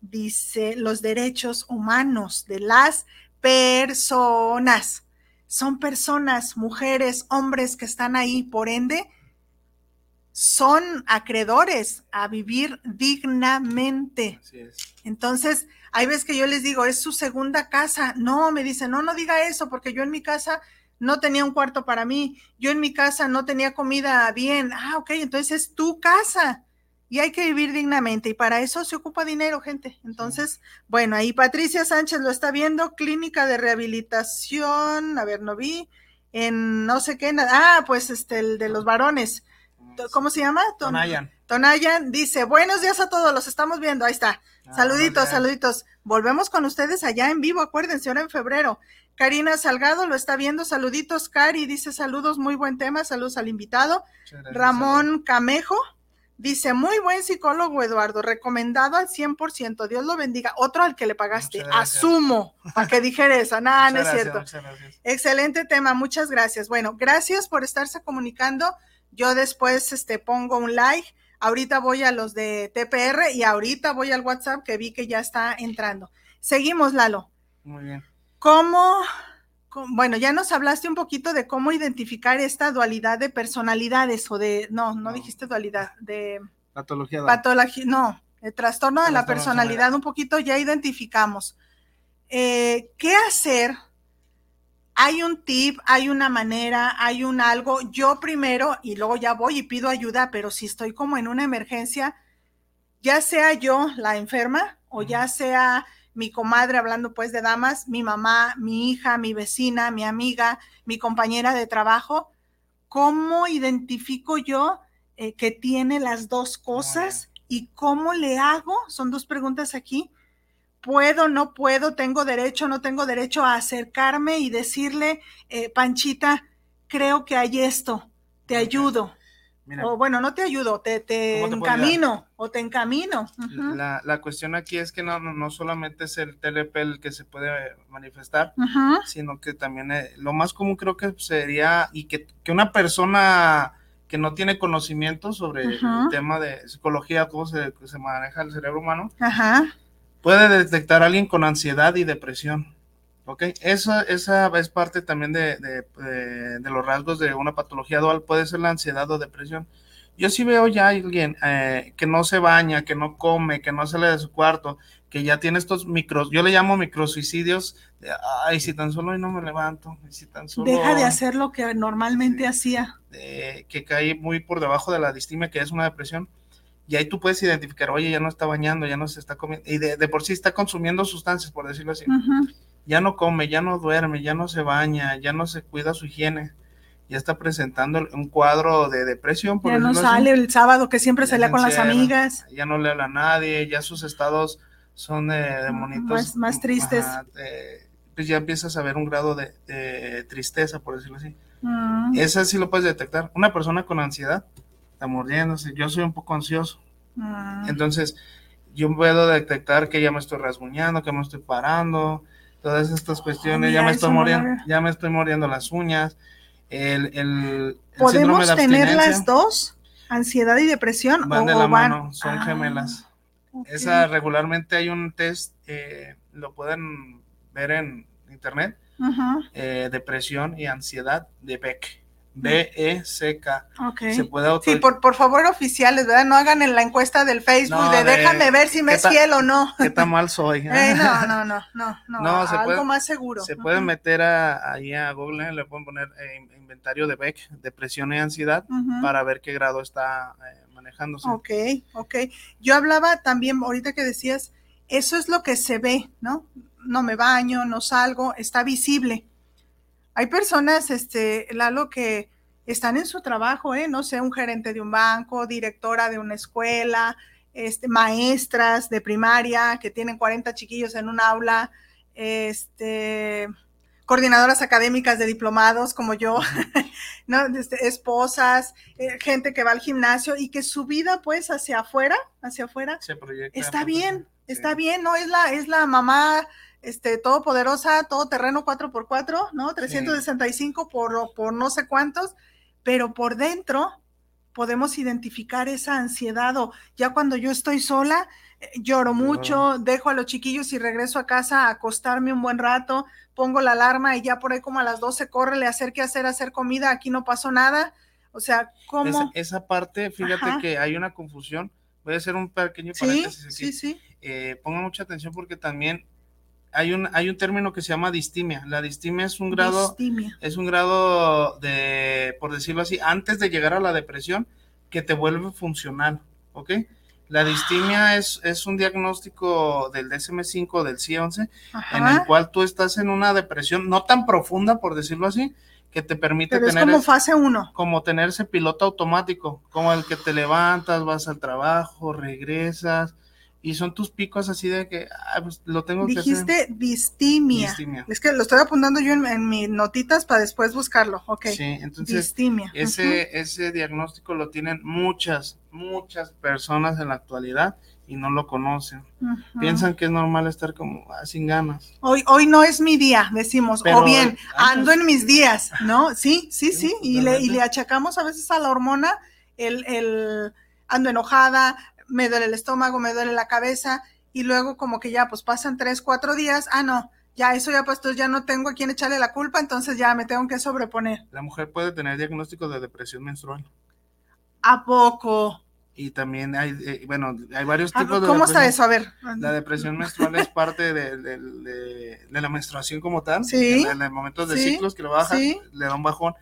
dice, los derechos humanos de las personas. Son personas, mujeres, hombres que están ahí, por ende, son acreedores a vivir dignamente. Entonces, hay veces que yo les digo, es su segunda casa. No, me dicen, no, no diga eso, porque yo en mi casa no tenía un cuarto para mí, yo en mi casa no tenía comida bien. Ah, ok, entonces es tu casa y hay que vivir dignamente y para eso se ocupa dinero, gente. Entonces, bueno, ahí Patricia Sánchez lo está viendo, clínica de rehabilitación, a ver, no vi, en no sé qué, ah, pues este, el de los varones. ¿Cómo se llama? Tonayan. Tonayan dice, buenos días a todos, los estamos viendo, ahí está. Ah, saluditos, saluditos. Volvemos con ustedes allá en vivo, acuérdense, ahora en febrero. Karina Salgado lo está viendo. Saluditos, Cari. Dice saludos, muy buen tema. Saludos al invitado. Ramón Camejo dice, muy buen psicólogo, Eduardo. Recomendado al 100%. Dios lo bendiga. Otro al que le pagaste. Asumo, para que dijera eso. Nada, no es cierto. Excelente tema. Muchas gracias. Bueno, gracias por estarse comunicando. Yo después este, pongo un like. Ahorita voy a los de TPR y ahorita voy al WhatsApp que vi que ya está entrando. Seguimos, Lalo. Muy bien. ¿Cómo, bueno, ya nos hablaste un poquito de cómo identificar esta dualidad de personalidades o de, no, no, dijiste dualidad, de... Patología. Patología, no, el trastorno de la personalidad, un poquito ya identificamos. Eh, ¿Qué hacer? Hay un tip, hay una manera, hay un algo. Yo primero y luego ya voy y pido ayuda, pero si estoy como en una emergencia, ya sea yo la enferma o ya sea mi comadre, hablando pues de damas, mi mamá, mi hija, mi vecina, mi amiga, mi compañera de trabajo, ¿cómo identifico yo eh, que tiene las dos cosas y cómo le hago? Son dos preguntas aquí. ¿Puedo, no puedo, tengo derecho, no tengo derecho a acercarme y decirle, eh, Panchita, creo que hay esto, te ayudo? o bueno, no te ayudo, te, te, encamino o te encamino. la, cuestión aquí es que no, no, solamente es el TLP el que se puede manifestar, sino que también eh, lo más común creo que sería y que, una persona que no tiene conocimiento sobre el tema de psicología, cómo se, se maneja el cerebro humano, puede detectar a alguien con ansiedad y depresión. Ok, esa, esa es parte también de, de, los rasgos de una patología dual, puede ser la ansiedad o depresión. Yo sí veo ya alguien eh, que no se baña, que no come, que no sale de su cuarto, que ya tiene estos micros, yo le llamo microsuicidios, ay, si tan solo hoy no me levanto, si tan solo... Deja de hacer lo que normalmente hacía. que cae muy por debajo de la distimia, que es una depresión, y ahí tú puedes identificar, oye, ya no está bañando, ya no se está comiendo, y de, por sí está consumiendo sustancias, por decirlo así. Ya no come, ya no duerme, ya no se baña, ya no se cuida su higiene ya está presentando un cuadro de depresión. Por ya no sale el sábado que siempre salía con las amigas. Ya no le habla a nadie, ya sus estados son de, monitos. Más, tristes. pues ya empiezas a ver un grado de, tristeza, por decirlo así. Mm. Esa sí lo puedes detectar. Una persona con ansiedad está mordiéndose. Yo soy un poco ansioso. Mm. Entonces, yo puedo detectar que ya me estoy rasguñando, que me estoy parando, todas estas cuestiones, ya me estoy muriendo, ya me estoy mordiendo las uñas. El, el, ¿Podemos tener las dos? ¿Ansiedad y depresión? Van de la mano, son ah. gemelas. Esa regularmente hay un test, eh, lo pueden ver en internet, eh, depresión y ansiedad de Beck. B-E-C-K. Se puede Sí, por, por favor, oficiales, ¿verdad? No hagan en la encuesta del Facebook de, déjame ver si me es fiel o no. Qué tan mal soy. Eh, no, no, no, no, no, algo más seguro. Se pueden meter ahí a Google, le pueden poner inventario de Beck, depresión y ansiedad, para ver qué grado está manejándose. Ok, ok. Yo hablaba también, ahorita que decías, eso es lo que se ve, ¿no? No me baño, no salgo, está visible. Hay personas, este, Lalo, que están en su trabajo, ¿eh? No sé, un gerente de un banco, directora de una escuela, este, maestras de primaria que tienen 40 chiquillos en un aula, este, coordinadoras académicas de diplomados como yo, ¿no? Este, esposas, eh, gente que va al gimnasio y que su vida pues hacia afuera, hacia afuera, está bien, está bien, ¿no? Es la, es la mamá este, todopoderosa, todo terreno 4x4, ¿no? 365 por, por no sé cuántos, pero por dentro podemos identificar esa ansiedad o ya cuando yo estoy sola, lloro mucho, dejo a los chiquillos y regreso a casa a acostarme un buen rato, pongo la alarma y ya por ahí como a las 12 corre, le hacer qué hacer, hacer comida, aquí no pasó nada. O sea, ¿cómo? Esa, parte, fíjate que hay una confusión. Voy a hacer un pequeño paréntesis aquí. Sí, sí. Eh, ponga mucha atención porque también hay un, hay un término que se llama distimia. La distimia es un grado, es un grado de, por decirlo así, antes de llegar a la depresión, que te vuelve funcional, ¿ok? La distimia es, es un diagnóstico del DSM5, del C11, en el cual tú estás en una depresión no tan profunda, por decirlo así, que te permite Pero tener... Es como fase 1. Como tener ese piloto automático, como el que te levantas, vas al trabajo, regresas, y son tus picos así de que ah, pues, lo tengo que hacer. Dijiste distimia. Es que lo estoy apuntando yo en, mis notitas para después buscarlo. Ok. Sí, entonces distimia. Ese, ese diagnóstico lo tienen muchas, muchas personas en la actualidad y no lo conocen. Piensan que es normal estar como ah, sin ganas. Hoy, hoy no es mi día, decimos, o bien, ando en mis días, ¿no? Sí, sí, sí, y, le, y le achacamos a veces a la hormona el, el ando enojada, me duele el estómago, me duele la cabeza y luego como que ya pues pasan tres, cuatro días, ah, no, ya eso ya pues ya no tengo a quien echarle la culpa, entonces ya me tengo que sobreponer. La mujer puede tener diagnóstico de depresión menstrual. ¿A poco? Y también hay, eh, bueno, hay varios tipos de... ¿Cómo está eso? A ver. La depresión menstrual es parte de, la menstruación como tal. Sí. En, el momento de ciclos que le baja, le da un bajón,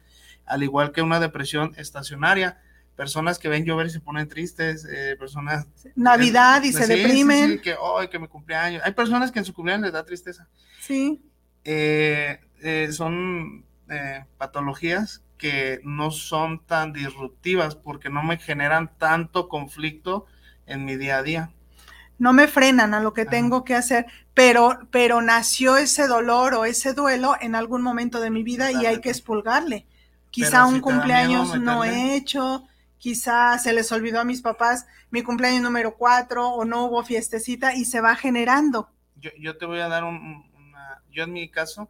al igual que una depresión estacionaria personas que ven llover y se ponen tristes, eh, personas... Navidad y se deprimen. Sí, que, hoy que mi cumpleaños. Hay personas que en su cumpleaños les da tristeza. Sí. Eh, eh, son patologías que no son tan disruptivas porque no me generan tanto conflicto en mi día a día. No me frenan a lo que tengo que hacer, pero, pero nació ese dolor o ese duelo en algún momento de mi vida y hay que expulgarle. Quizá un cumpleaños no he hecho, quizá se les olvidó a mis papás mi cumpleaños número cuatro o no hubo fiestecita y se va generando. Yo, te voy a dar un, una, yo en mi caso,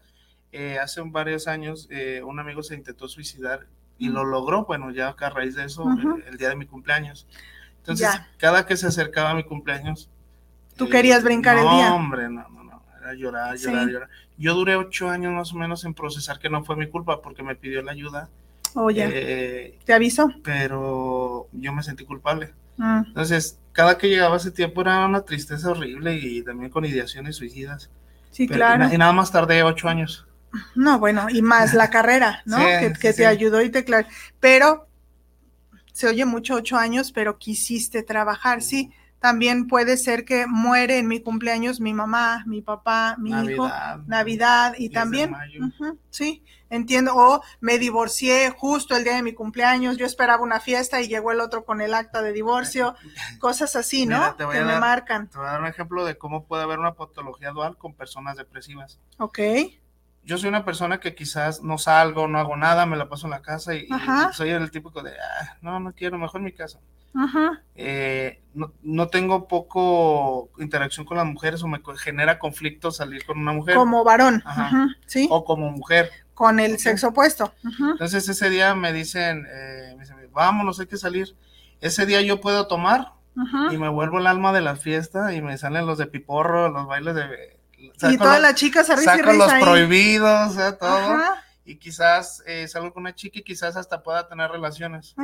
eh, hace varios años eh, un amigo se intentó suicidar y lo logró, bueno, ya a raíz de eso, el, día de mi cumpleaños. Entonces, cada que se acercaba a mi cumpleaños... ¿Tú querías brincar el día? No, hombre, no, no, no, era llorar, llorar, llorar. Yo duré ocho años más o menos en procesar que no fue mi culpa porque me pidió la ayuda Oye, oh, eh, ¿te aviso? Pero yo me sentí culpable. Mm. Entonces, cada que llegaba ese tiempo era una tristeza horrible y también con ideaciones suicidas. Sí, claro. Y, nada más tardé ocho años. No, bueno, y más la carrera, ¿no? que, te ayudó y te claro. Pero se oye mucho ocho años, pero quisiste trabajar, sí. También puede ser que muere en mi cumpleaños mi mamá, mi papá, mi hijo, Navidad y también, sí, entiendo. O me divorcié justo el día de mi cumpleaños, yo esperaba una fiesta y llegó el otro con el acta de divorcio, cosas así, ¿no? que me marcan. Te voy a dar un ejemplo de cómo puede haber una patología dual con personas depresivas. Ok yo soy una persona que quizás no salgo, no hago nada, me la paso en la casa y, soy el típico de, ah, no, no quiero, mejor en mi casa. Eh, no, tengo poco interacción con las mujeres o me genera conflicto salir con una mujer. Como varón, ¿sí? O como mujer. Con el sexo opuesto. Entonces ese día me dicen, eh, me dicen, vámonos, hay que salir. Ese día yo puedo tomar y me vuelvo el alma de la fiesta y me salen los de piporro, los bailes de y todas las chicas a saco los prohibidos, todo. Y quizás eh, salgo con una chica y quizás hasta pueda tener relaciones.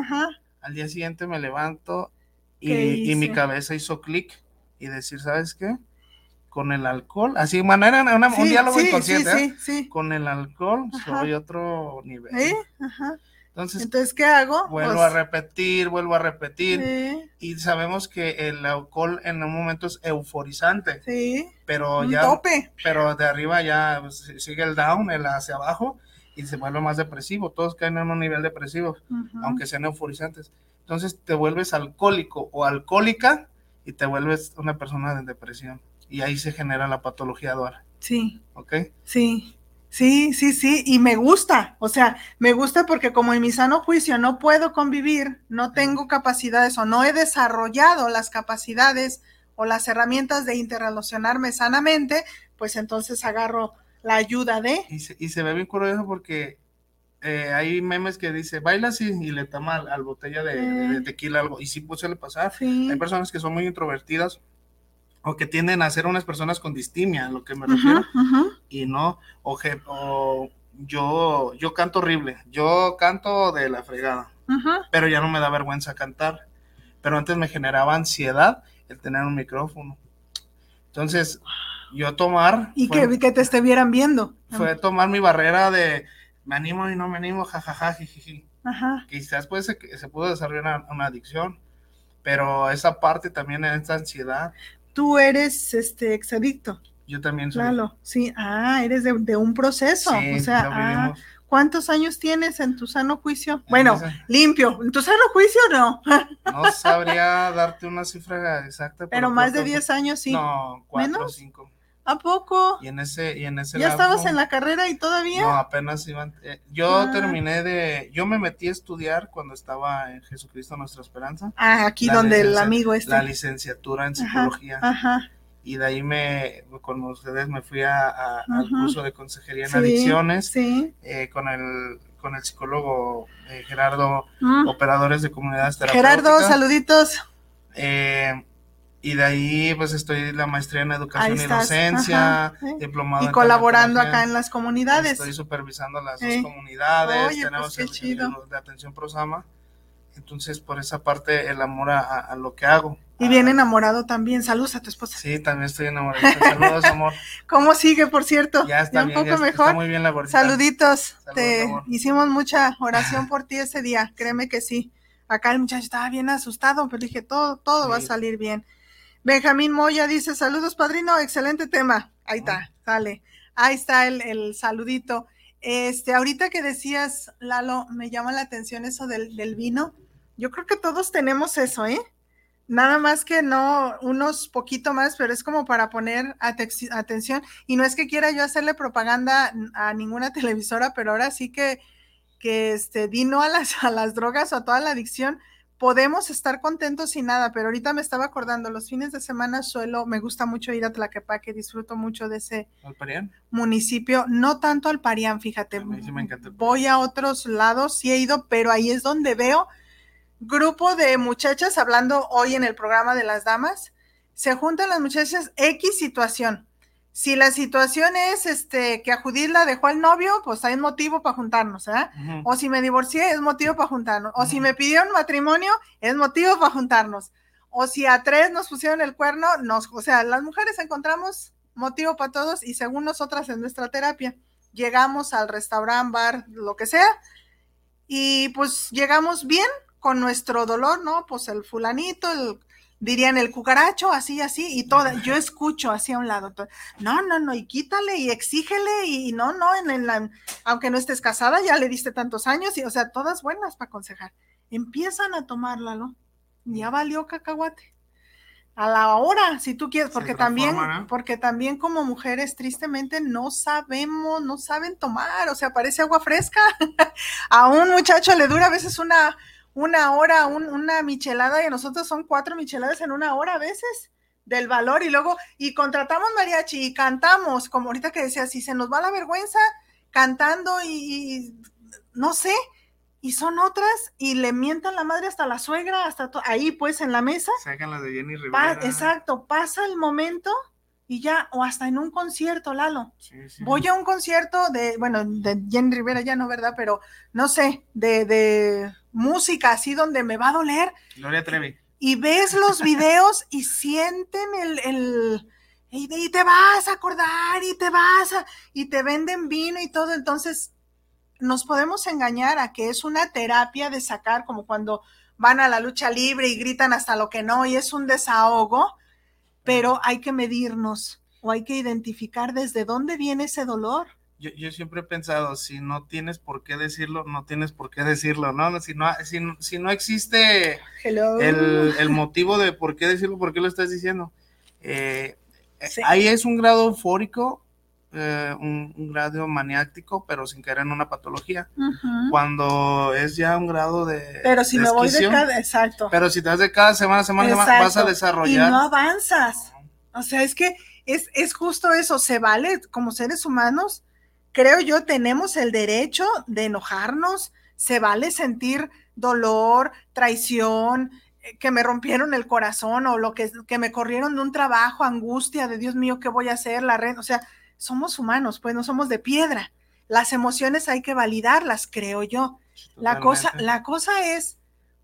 Al día siguiente me levanto y, mi cabeza hizo clic y decir, ¿sabes qué? Con el alcohol, así manera, un diálogo inconsciente, ¿eh? con el alcohol soy otro nivel. Ajá. Entonces, ¿qué hago? Vuelvo a pues repetir, vuelvo a repetir. Y sabemos que el alcohol en un momento es euforizante. Sí. Pero ya. Tope. Pero de arriba ya pues, sigue el down, el hacia abajo, y se vuelve más depresivo. Todos caen en un nivel depresivo, aunque sean euforizantes. Entonces te vuelves alcohólico o alcohólica y te vuelves una persona de depresión. Y ahí se genera la patología dual. Sí. ¿Ok? Sí. Sí, sí, sí, y me gusta, o sea, me gusta porque como en mi sano juicio no puedo convivir, no tengo capacidades o no he desarrollado las capacidades o las herramientas de interrelacionarme sanamente, pues entonces agarro la ayuda de... Y se, y se ve bien curioso porque eh, hay memes que dice, baila así y le toma al, botella de, tequila algo, y sí puede suele pasar. Hay personas que son muy introvertidas o que tienden a ser unas personas con distimia, a lo que me refiero, y no, o, o, yo, yo canto horrible, yo canto de la fregada, pero ya no me da vergüenza cantar, pero antes me generaba ansiedad el tener un micrófono. Entonces, yo tomar... Y que, que, te estuvieran viendo. Fue tomar mi barrera de me animo y no me animo, jajaja, jijiji. Quizás pues se, se pudo desarrollar una, una adicción, pero esa parte también, esa ansiedad, tú eres este exadicto. Yo también soy. Claro, sí, ah, eres de, un proceso. o sea, ah, ¿cuántos años tienes en tu sano juicio? Bueno, limpio, ¿en tu sano juicio no? no sabría darte una cifra exacta. Pero, más de 10 años sí. No, cuatro o cinco. ¿A poco? Y en ese, y en ese ¿Ya estabas en la carrera y todavía? No, apenas iban. Eh, yo ah. terminé de. Yo me metí a estudiar cuando estaba en Jesucristo Nuestra Esperanza. Ah, aquí donde el amigo está. La licenciatura en psicología. Ajá, Y de ahí me, con ustedes me fui a, al curso de consejería en adicciones. Sí. Eh, con el con el psicólogo eh, Gerardo, mm. operadores de comunidades terapéuticas. Gerardo, saluditos. Eh, y de ahí pues estoy la maestría en educación y docencia, diplomado. Y colaborando acá en las comunidades. Estoy supervisando las dos comunidades, pues, tenemos el, chido. de atención prosama. Entonces, por esa parte, el amor a, lo que hago. Y bien enamorado también. Saludos a tu esposa. Sí, también estoy enamorado. Saludos, amor. ¿Cómo sigue, por cierto? Ya está, un poco mejor. Está muy bien la gordita. Saluditos. Te hicimos mucha oración por ti ese día. Créeme que sí. Acá el muchacho estaba bien asustado, pero dije, todo, todo va a salir bien. Benjamín Moya dice, saludos padrino, excelente tema. Ahí está, sale. Ahí está el, saludito. Este, ahorita que decías, Lalo, me llama la atención eso del, del, vino. Yo creo que todos tenemos eso, ¿eh? Nada más que no, unos poquito más, pero es como para poner atención. Y no es que quiera yo hacerle propaganda a ninguna televisora, pero ahora sí que, que este, vino a las, a las drogas o a toda la adicción, podemos estar contentos sin nada, pero ahorita me estaba acordando, los fines de semana suelo, me gusta mucho ir a Tlaquepaque, disfruto mucho de ese municipio, no tanto al Parián, fíjate, voy a otros lados, sí he ido, pero ahí es donde veo grupo de muchachas, hablando hoy en el programa de las damas, se juntan las muchachas X situación, Si la situación es este que a Judith la dejó el novio, pues hay motivo para juntarnos, ¿eh? O si me divorcié, es motivo para juntarnos. O si me pidieron matrimonio, es motivo para juntarnos. O si a tres nos pusieron el cuerno, nos, o sea, las mujeres encontramos motivo para todos y según nosotras en nuestra terapia, llegamos al restaurante, bar, lo que sea, y pues llegamos bien con nuestro dolor, ¿no? Pues el fulanito, el dirían el cucaracho, así, así, y toda, yo escucho así a un lado, no, no, no, y quítale y exígele, y no, no, en, la, aunque no estés casada, ya le diste tantos años, y o sea, todas buenas para aconsejar. Empiezan a tomarla, ¿no? Ya valió cacahuate. A la hora, si tú quieres, porque también, porque también como mujeres, tristemente, no sabemos, no saben tomar, o sea, parece agua fresca. a un muchacho le dura a veces una, una hora, una michelada y nosotros son cuatro micheladas en una hora a veces del valor y luego, y contratamos mariachi y cantamos, como ahorita que decía, si se nos va la vergüenza cantando y, no sé, y son otras y le mientan la madre hasta la suegra, hasta ahí pues en la mesa. Sacan las de Jenny Rivera. exacto, pasa el momento y ya, o hasta en un concierto, Lalo. Voy a un concierto de, bueno, de Jenny Rivera ya no, ¿verdad? Pero no sé, de, de música así donde me va a doler. Gloria Trevi. Y ves los videos y sienten el, el y, te vas a acordar y te vas a, y te venden vino y todo. Entonces, nos podemos engañar a que es una terapia de sacar, como cuando van a la lucha libre y gritan hasta lo que no, y es un desahogo, pero hay que medirnos o hay que identificar desde dónde viene ese dolor yo, yo, siempre he pensado, si no tienes por qué decirlo, no tienes por qué decirlo, ¿no? Si no, si, si no existe el, el, motivo de por qué decirlo, por qué lo estás diciendo. Eh, ahí es un grado eufórico, eh, un, grado maniático, pero sin caer en una patología. Cuando es ya un grado de. Pero si me voy de cada, exacto. Pero si te vas de cada semana, semana, vas a desarrollar. Y no avanzas. O sea, es que es, es justo eso, se vale como seres humanos creo yo, tenemos el derecho de enojarnos, se vale sentir dolor, traición, eh, que me rompieron el corazón o lo que, que me corrieron de un trabajo, angustia de Dios mío, ¿qué voy a hacer? La red, o sea, somos humanos, pues no somos de piedra. Las emociones hay que validarlas, creo yo. La cosa, la cosa es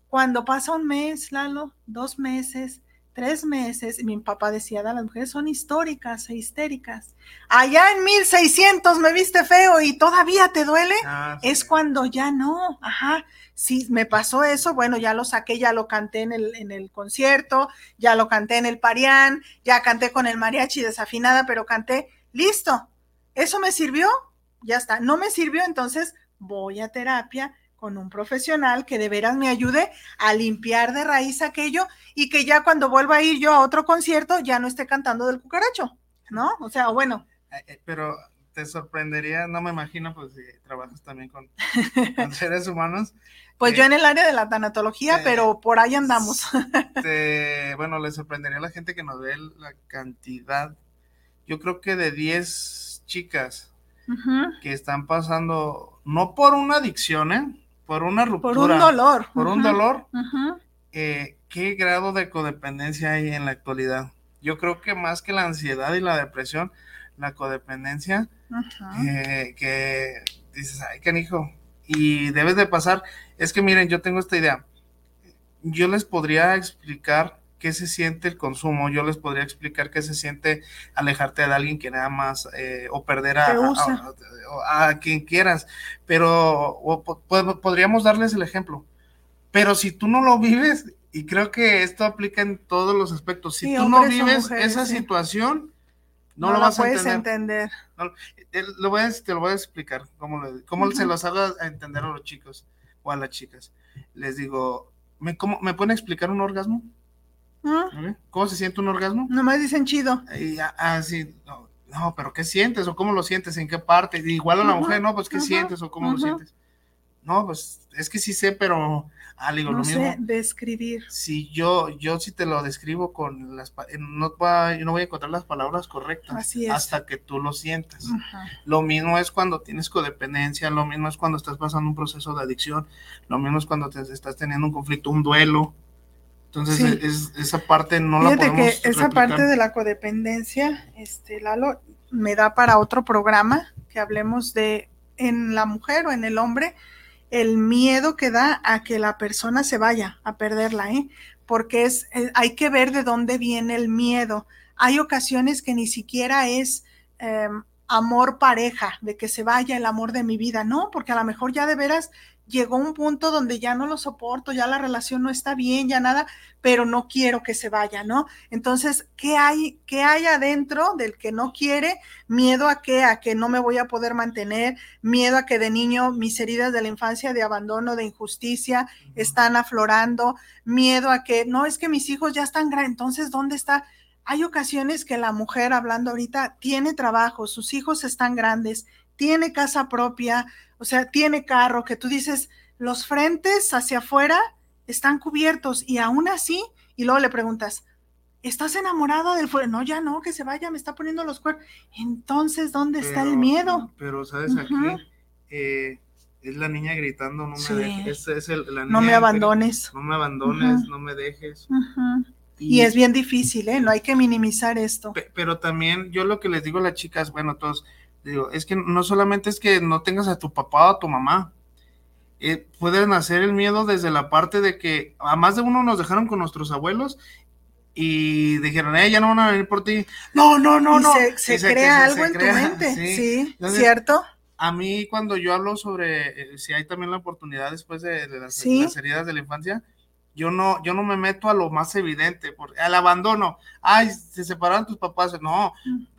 cuando pasa un mes, Lalo, dos meses, tres meses, mi papá decía, las mujeres son históricas e histéricas. Allá en 1600 me viste feo y todavía te duele, ah, es cuando ya no, ajá. Si me pasó eso, bueno, ya lo saqué, ya lo canté en el, en el concierto, ya lo canté en el parián, ya canté con el mariachi desafinada, pero canté, listo. ¿Eso me sirvió? Ya está. No me sirvió, entonces voy a terapia, con un profesional que de veras me ayude a limpiar de raíz aquello y que ya cuando vuelva a ir yo a otro concierto ya no esté cantando del cucaracho, ¿no? O sea, bueno. Eh, eh, pero te sorprendería, no me imagino, pues si trabajas también con, seres humanos. Pues yo en el área de la tanatología, pero por ahí andamos. bueno, le sorprendería a la gente que nos ve la cantidad, yo creo que de 10 chicas que están pasando, no por una adicción, ¿eh? por una ruptura. Por un dolor. Por un dolor. Eh, ¿Qué grado de codependencia hay en la actualidad? Yo creo que más que la ansiedad y la depresión, la codependencia, eh, que dices, ay, canijo, y debes de pasar. Es que miren, yo tengo esta idea. Yo les podría explicar qué se siente el consumo, yo les podría explicar qué se siente alejarte de alguien que nada más eh, o perder a, a, quien quieras, pero podríamos darles el ejemplo. Pero si tú no lo vives, y creo que esto aplica en todos los aspectos, si tú no vives esa situación, no, lo vas a entender. lo voy a, te lo voy a explicar, cómo, cómo se los haga a entender a los chicos o a las chicas. Les digo, ¿me, cómo, ¿me pueden explicar un orgasmo? ¿Cómo se siente un orgasmo? Nomás dicen chido. ah, sí, no, pero ¿qué sientes? ¿O cómo lo sientes? ¿En qué parte? Igual a la mujer, ¿no? Pues ¿qué sientes? ¿O cómo lo sientes? No, pues es que sí sé, pero ah, digo, lo sé describir. Si yo, yo sí te lo describo con las, no, va, no voy a encontrar las palabras correctas Así hasta que tú lo sientas. Lo mismo es cuando tienes codependencia, lo mismo es cuando estás pasando un proceso de adicción, lo mismo es cuando te estás teniendo un conflicto, un duelo, Entonces, esa parte no la podemos que esa parte de la codependencia, este, Lalo, me da para otro programa que hablemos de en la mujer o en el hombre, el miedo que da a que la persona se vaya a perderla, ¿eh? Porque es, eh, hay que ver de dónde viene el miedo. Hay ocasiones que ni siquiera es em, amor pareja, de que se vaya el amor de mi vida, no, porque a lo mejor ya de veras llegó un punto donde ya no lo soporto, ya la relación no está bien, ya nada, pero no quiero que se vaya, ¿no? Entonces, ¿qué hay, qué hay adentro del que no quiere? Miedo a qué, a que no me voy a poder mantener, miedo a que de niño mis heridas de la infancia de abandono, de injusticia, están aflorando, miedo a que, no, es que mis hijos ya están grandes, entonces, ¿dónde está? Hay ocasiones que la mujer, hablando ahorita, tiene trabajo, sus hijos están grandes, tiene casa propia, o sea, tiene carro, que tú dices, los frentes hacia afuera están cubiertos y aún así, y luego le preguntas, ¿estás enamorada del fuego? No, ya no, que se vaya, me está poniendo los cuernos. Entonces, ¿dónde está el miedo? Pero, ¿sabes? Aquí eh, es la niña gritando, no me dejes. Es, no me abandones. no me abandones, no me dejes. Y, es bien difícil, ¿eh? No hay que minimizar esto. Pero también yo lo que les digo a las chicas, bueno, todos, Digo, es que no solamente es que no tengas a tu papá o a tu mamá, eh, puede nacer el miedo desde la parte de que a más de uno nos dejaron con nuestros abuelos y dijeron, eh, ya no van a venir por ti. No, no, no, no. Se, crea algo en tu mente, sí, ¿cierto? A mí cuando yo hablo sobre eh, si hay también la oportunidad después de, las, las, heridas de la infancia, yo no, yo no me meto a lo más evidente, por, al abandono. Ay, se separaron tus papás. No,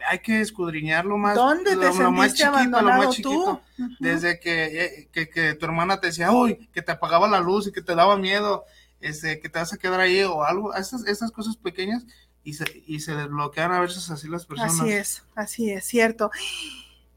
hay que escudriñar lo más, ¿Dónde te lo, más chiquito, lo más chiquito. Desde eh, que, que, tu hermana te decía, uy, que te apagaba la luz y que te daba miedo, este, que te vas a quedar ahí o algo, esas, esas cosas pequeñas y se, y se desbloquean a veces así las personas. Así es, así es, cierto.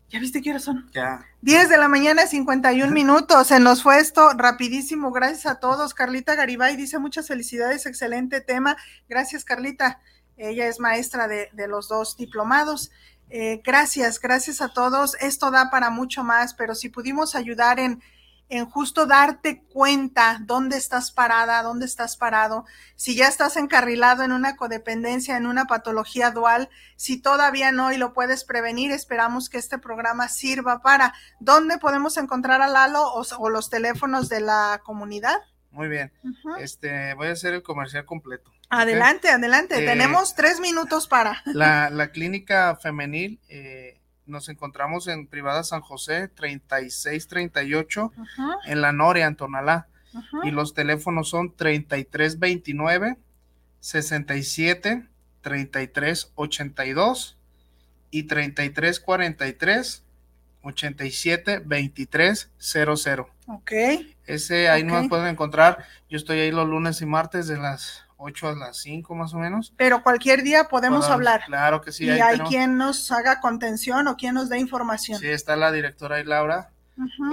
¿Ya viste qué hora son? Ya. 10 de la mañana, 51 minutos. Se nos fue esto rapidísimo. Gracias a todos. Carlita Garibay dice muchas felicidades, excelente tema. Gracias, Carlita. Ella es maestra de, los dos diplomados. Eh, gracias, gracias a todos. Esto da para mucho más, pero si pudimos ayudar en en justo darte cuenta dónde estás parada, dónde estás parado, si ya estás encarrilado en una codependencia, en una patología dual, si todavía no y lo puedes prevenir, esperamos que este programa sirva para dónde podemos encontrar a Lalo o, los teléfonos de la comunidad. Muy bien, este voy a hacer el comercial completo. Adelante, adelante, eh, tenemos tres minutos para. La, la clínica femenil eh, nos encontramos en Privada San José 3638 en La Noria, en Tonalá. Y los teléfonos son 3329 67 3382 y 3343 87 2300. Ok. Ese ahí nos pueden encontrar. Yo estoy ahí los lunes y martes de las 8 a las 5 más o menos. Pero cualquier día podemos hablar. Claro que sí. Y hay quien nos haga contención o quien nos dé información. Sí, está la directora ahí, Laura,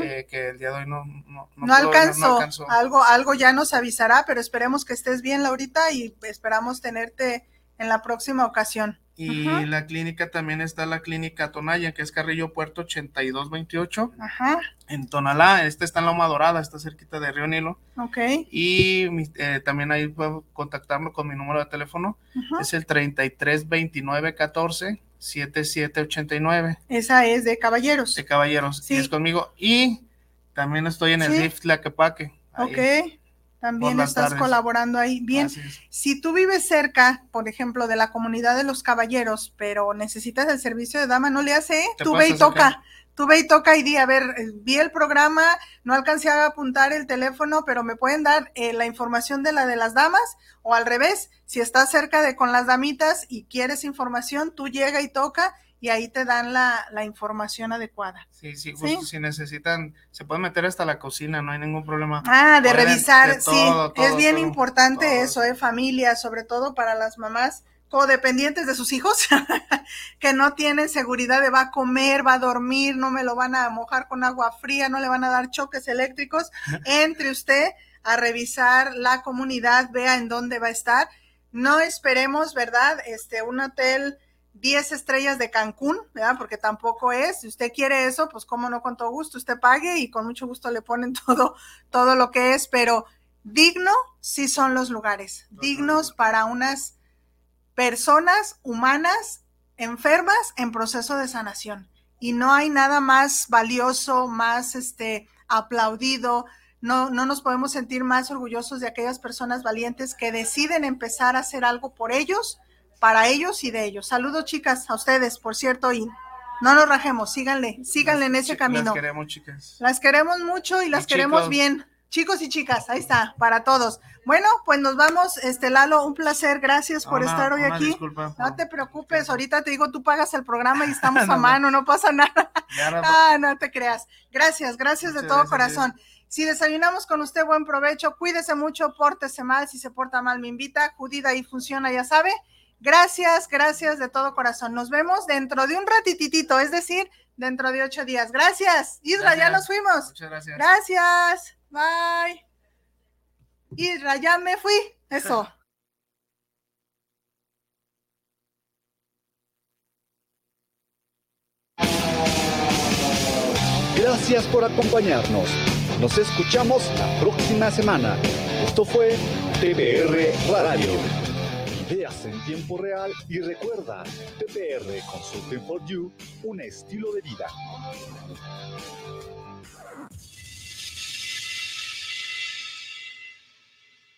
eh, que el día de hoy no, no, no, alcanzó. Algo, algo ya nos avisará, pero esperemos que estés bien, Laurita, y esperamos tenerte en la próxima ocasión. Y la clínica también está la clínica Tonaya, que es Carrillo Puerto 8228. Ajá. En Tonalá, esta está en Loma Dorada, está cerquita de Río Nilo. Ok. Y eh, también ahí puedo contactarme con mi número de teléfono. Es el 332914 7789. Esa es de caballeros. De caballeros. Sí. es conmigo. Y también estoy en el ¿Sí? que Laquepaque. Ok. También estás colaborando ahí. Bien, si tú vives cerca, por ejemplo, de la comunidad de los caballeros, pero necesitas el servicio de dama, no le hace, ¿eh? tú ve y toca. Tú ve y toca y di, a ver, eh, vi el programa, no alcancé a apuntar el teléfono, pero me pueden dar eh, la información de la de las damas o al revés, si estás cerca de con las damitas y quieres información, tú llega y toca y ahí te dan la, información adecuada. Sí, sí, si necesitan, se pueden meter hasta la cocina, no hay ningún problema. Ah, de revisar, sí, es bien importante eso, eh, familia, sobre todo para las mamás codependientes de sus hijos, que no tienen seguridad de va a comer, va a dormir, no me lo van a mojar con agua fría, no le van a dar choques eléctricos, entre usted a revisar la comunidad, vea en dónde va a estar. No esperemos, ¿verdad? Este, un hotel 10 estrellas de Cancún, ¿verdad? Porque tampoco es. Si usted quiere eso, pues cómo no, con todo gusto, usted pague y con mucho gusto le ponen todo, todo lo que es, pero digno sí son los lugares, dignos para unas personas humanas enfermas en proceso de sanación. Y no hay nada más valioso, más este aplaudido, no, no nos podemos sentir más orgullosos de aquellas personas valientes que deciden empezar a hacer algo por ellos, para ellos y de ellos. Saludos, chicas, a ustedes, por cierto, y no nos rajemos, síganle, síganle en ese camino. Las queremos, chicas. Las queremos mucho y las queremos bien. Chicos y chicas, ahí está, para todos. Bueno, pues nos vamos, este Lalo, un placer, gracias por estar hoy aquí. no te preocupes, ahorita te digo, tú pagas el programa y estamos a mano, no pasa nada. ah, no te creas. Gracias, gracias de todo corazón. Si desayunamos con usted, buen provecho, cuídese mucho, pórtese mal, si se porta mal me invita, Judida y funciona, ya sabe. Gracias, gracias de todo corazón. Nos vemos dentro de un ratititito, es decir, dentro de ocho días. Gracias. Isra, ya nos fuimos. Muchas gracias. Gracias. Bye. Isra, ya me fui. Eso. Gracias por acompañarnos. Nos escuchamos la próxima semana. Esto fue TBR Radio. Ideas en tiempo real y recuerda, TPR Consulting for You, un estilo de vida.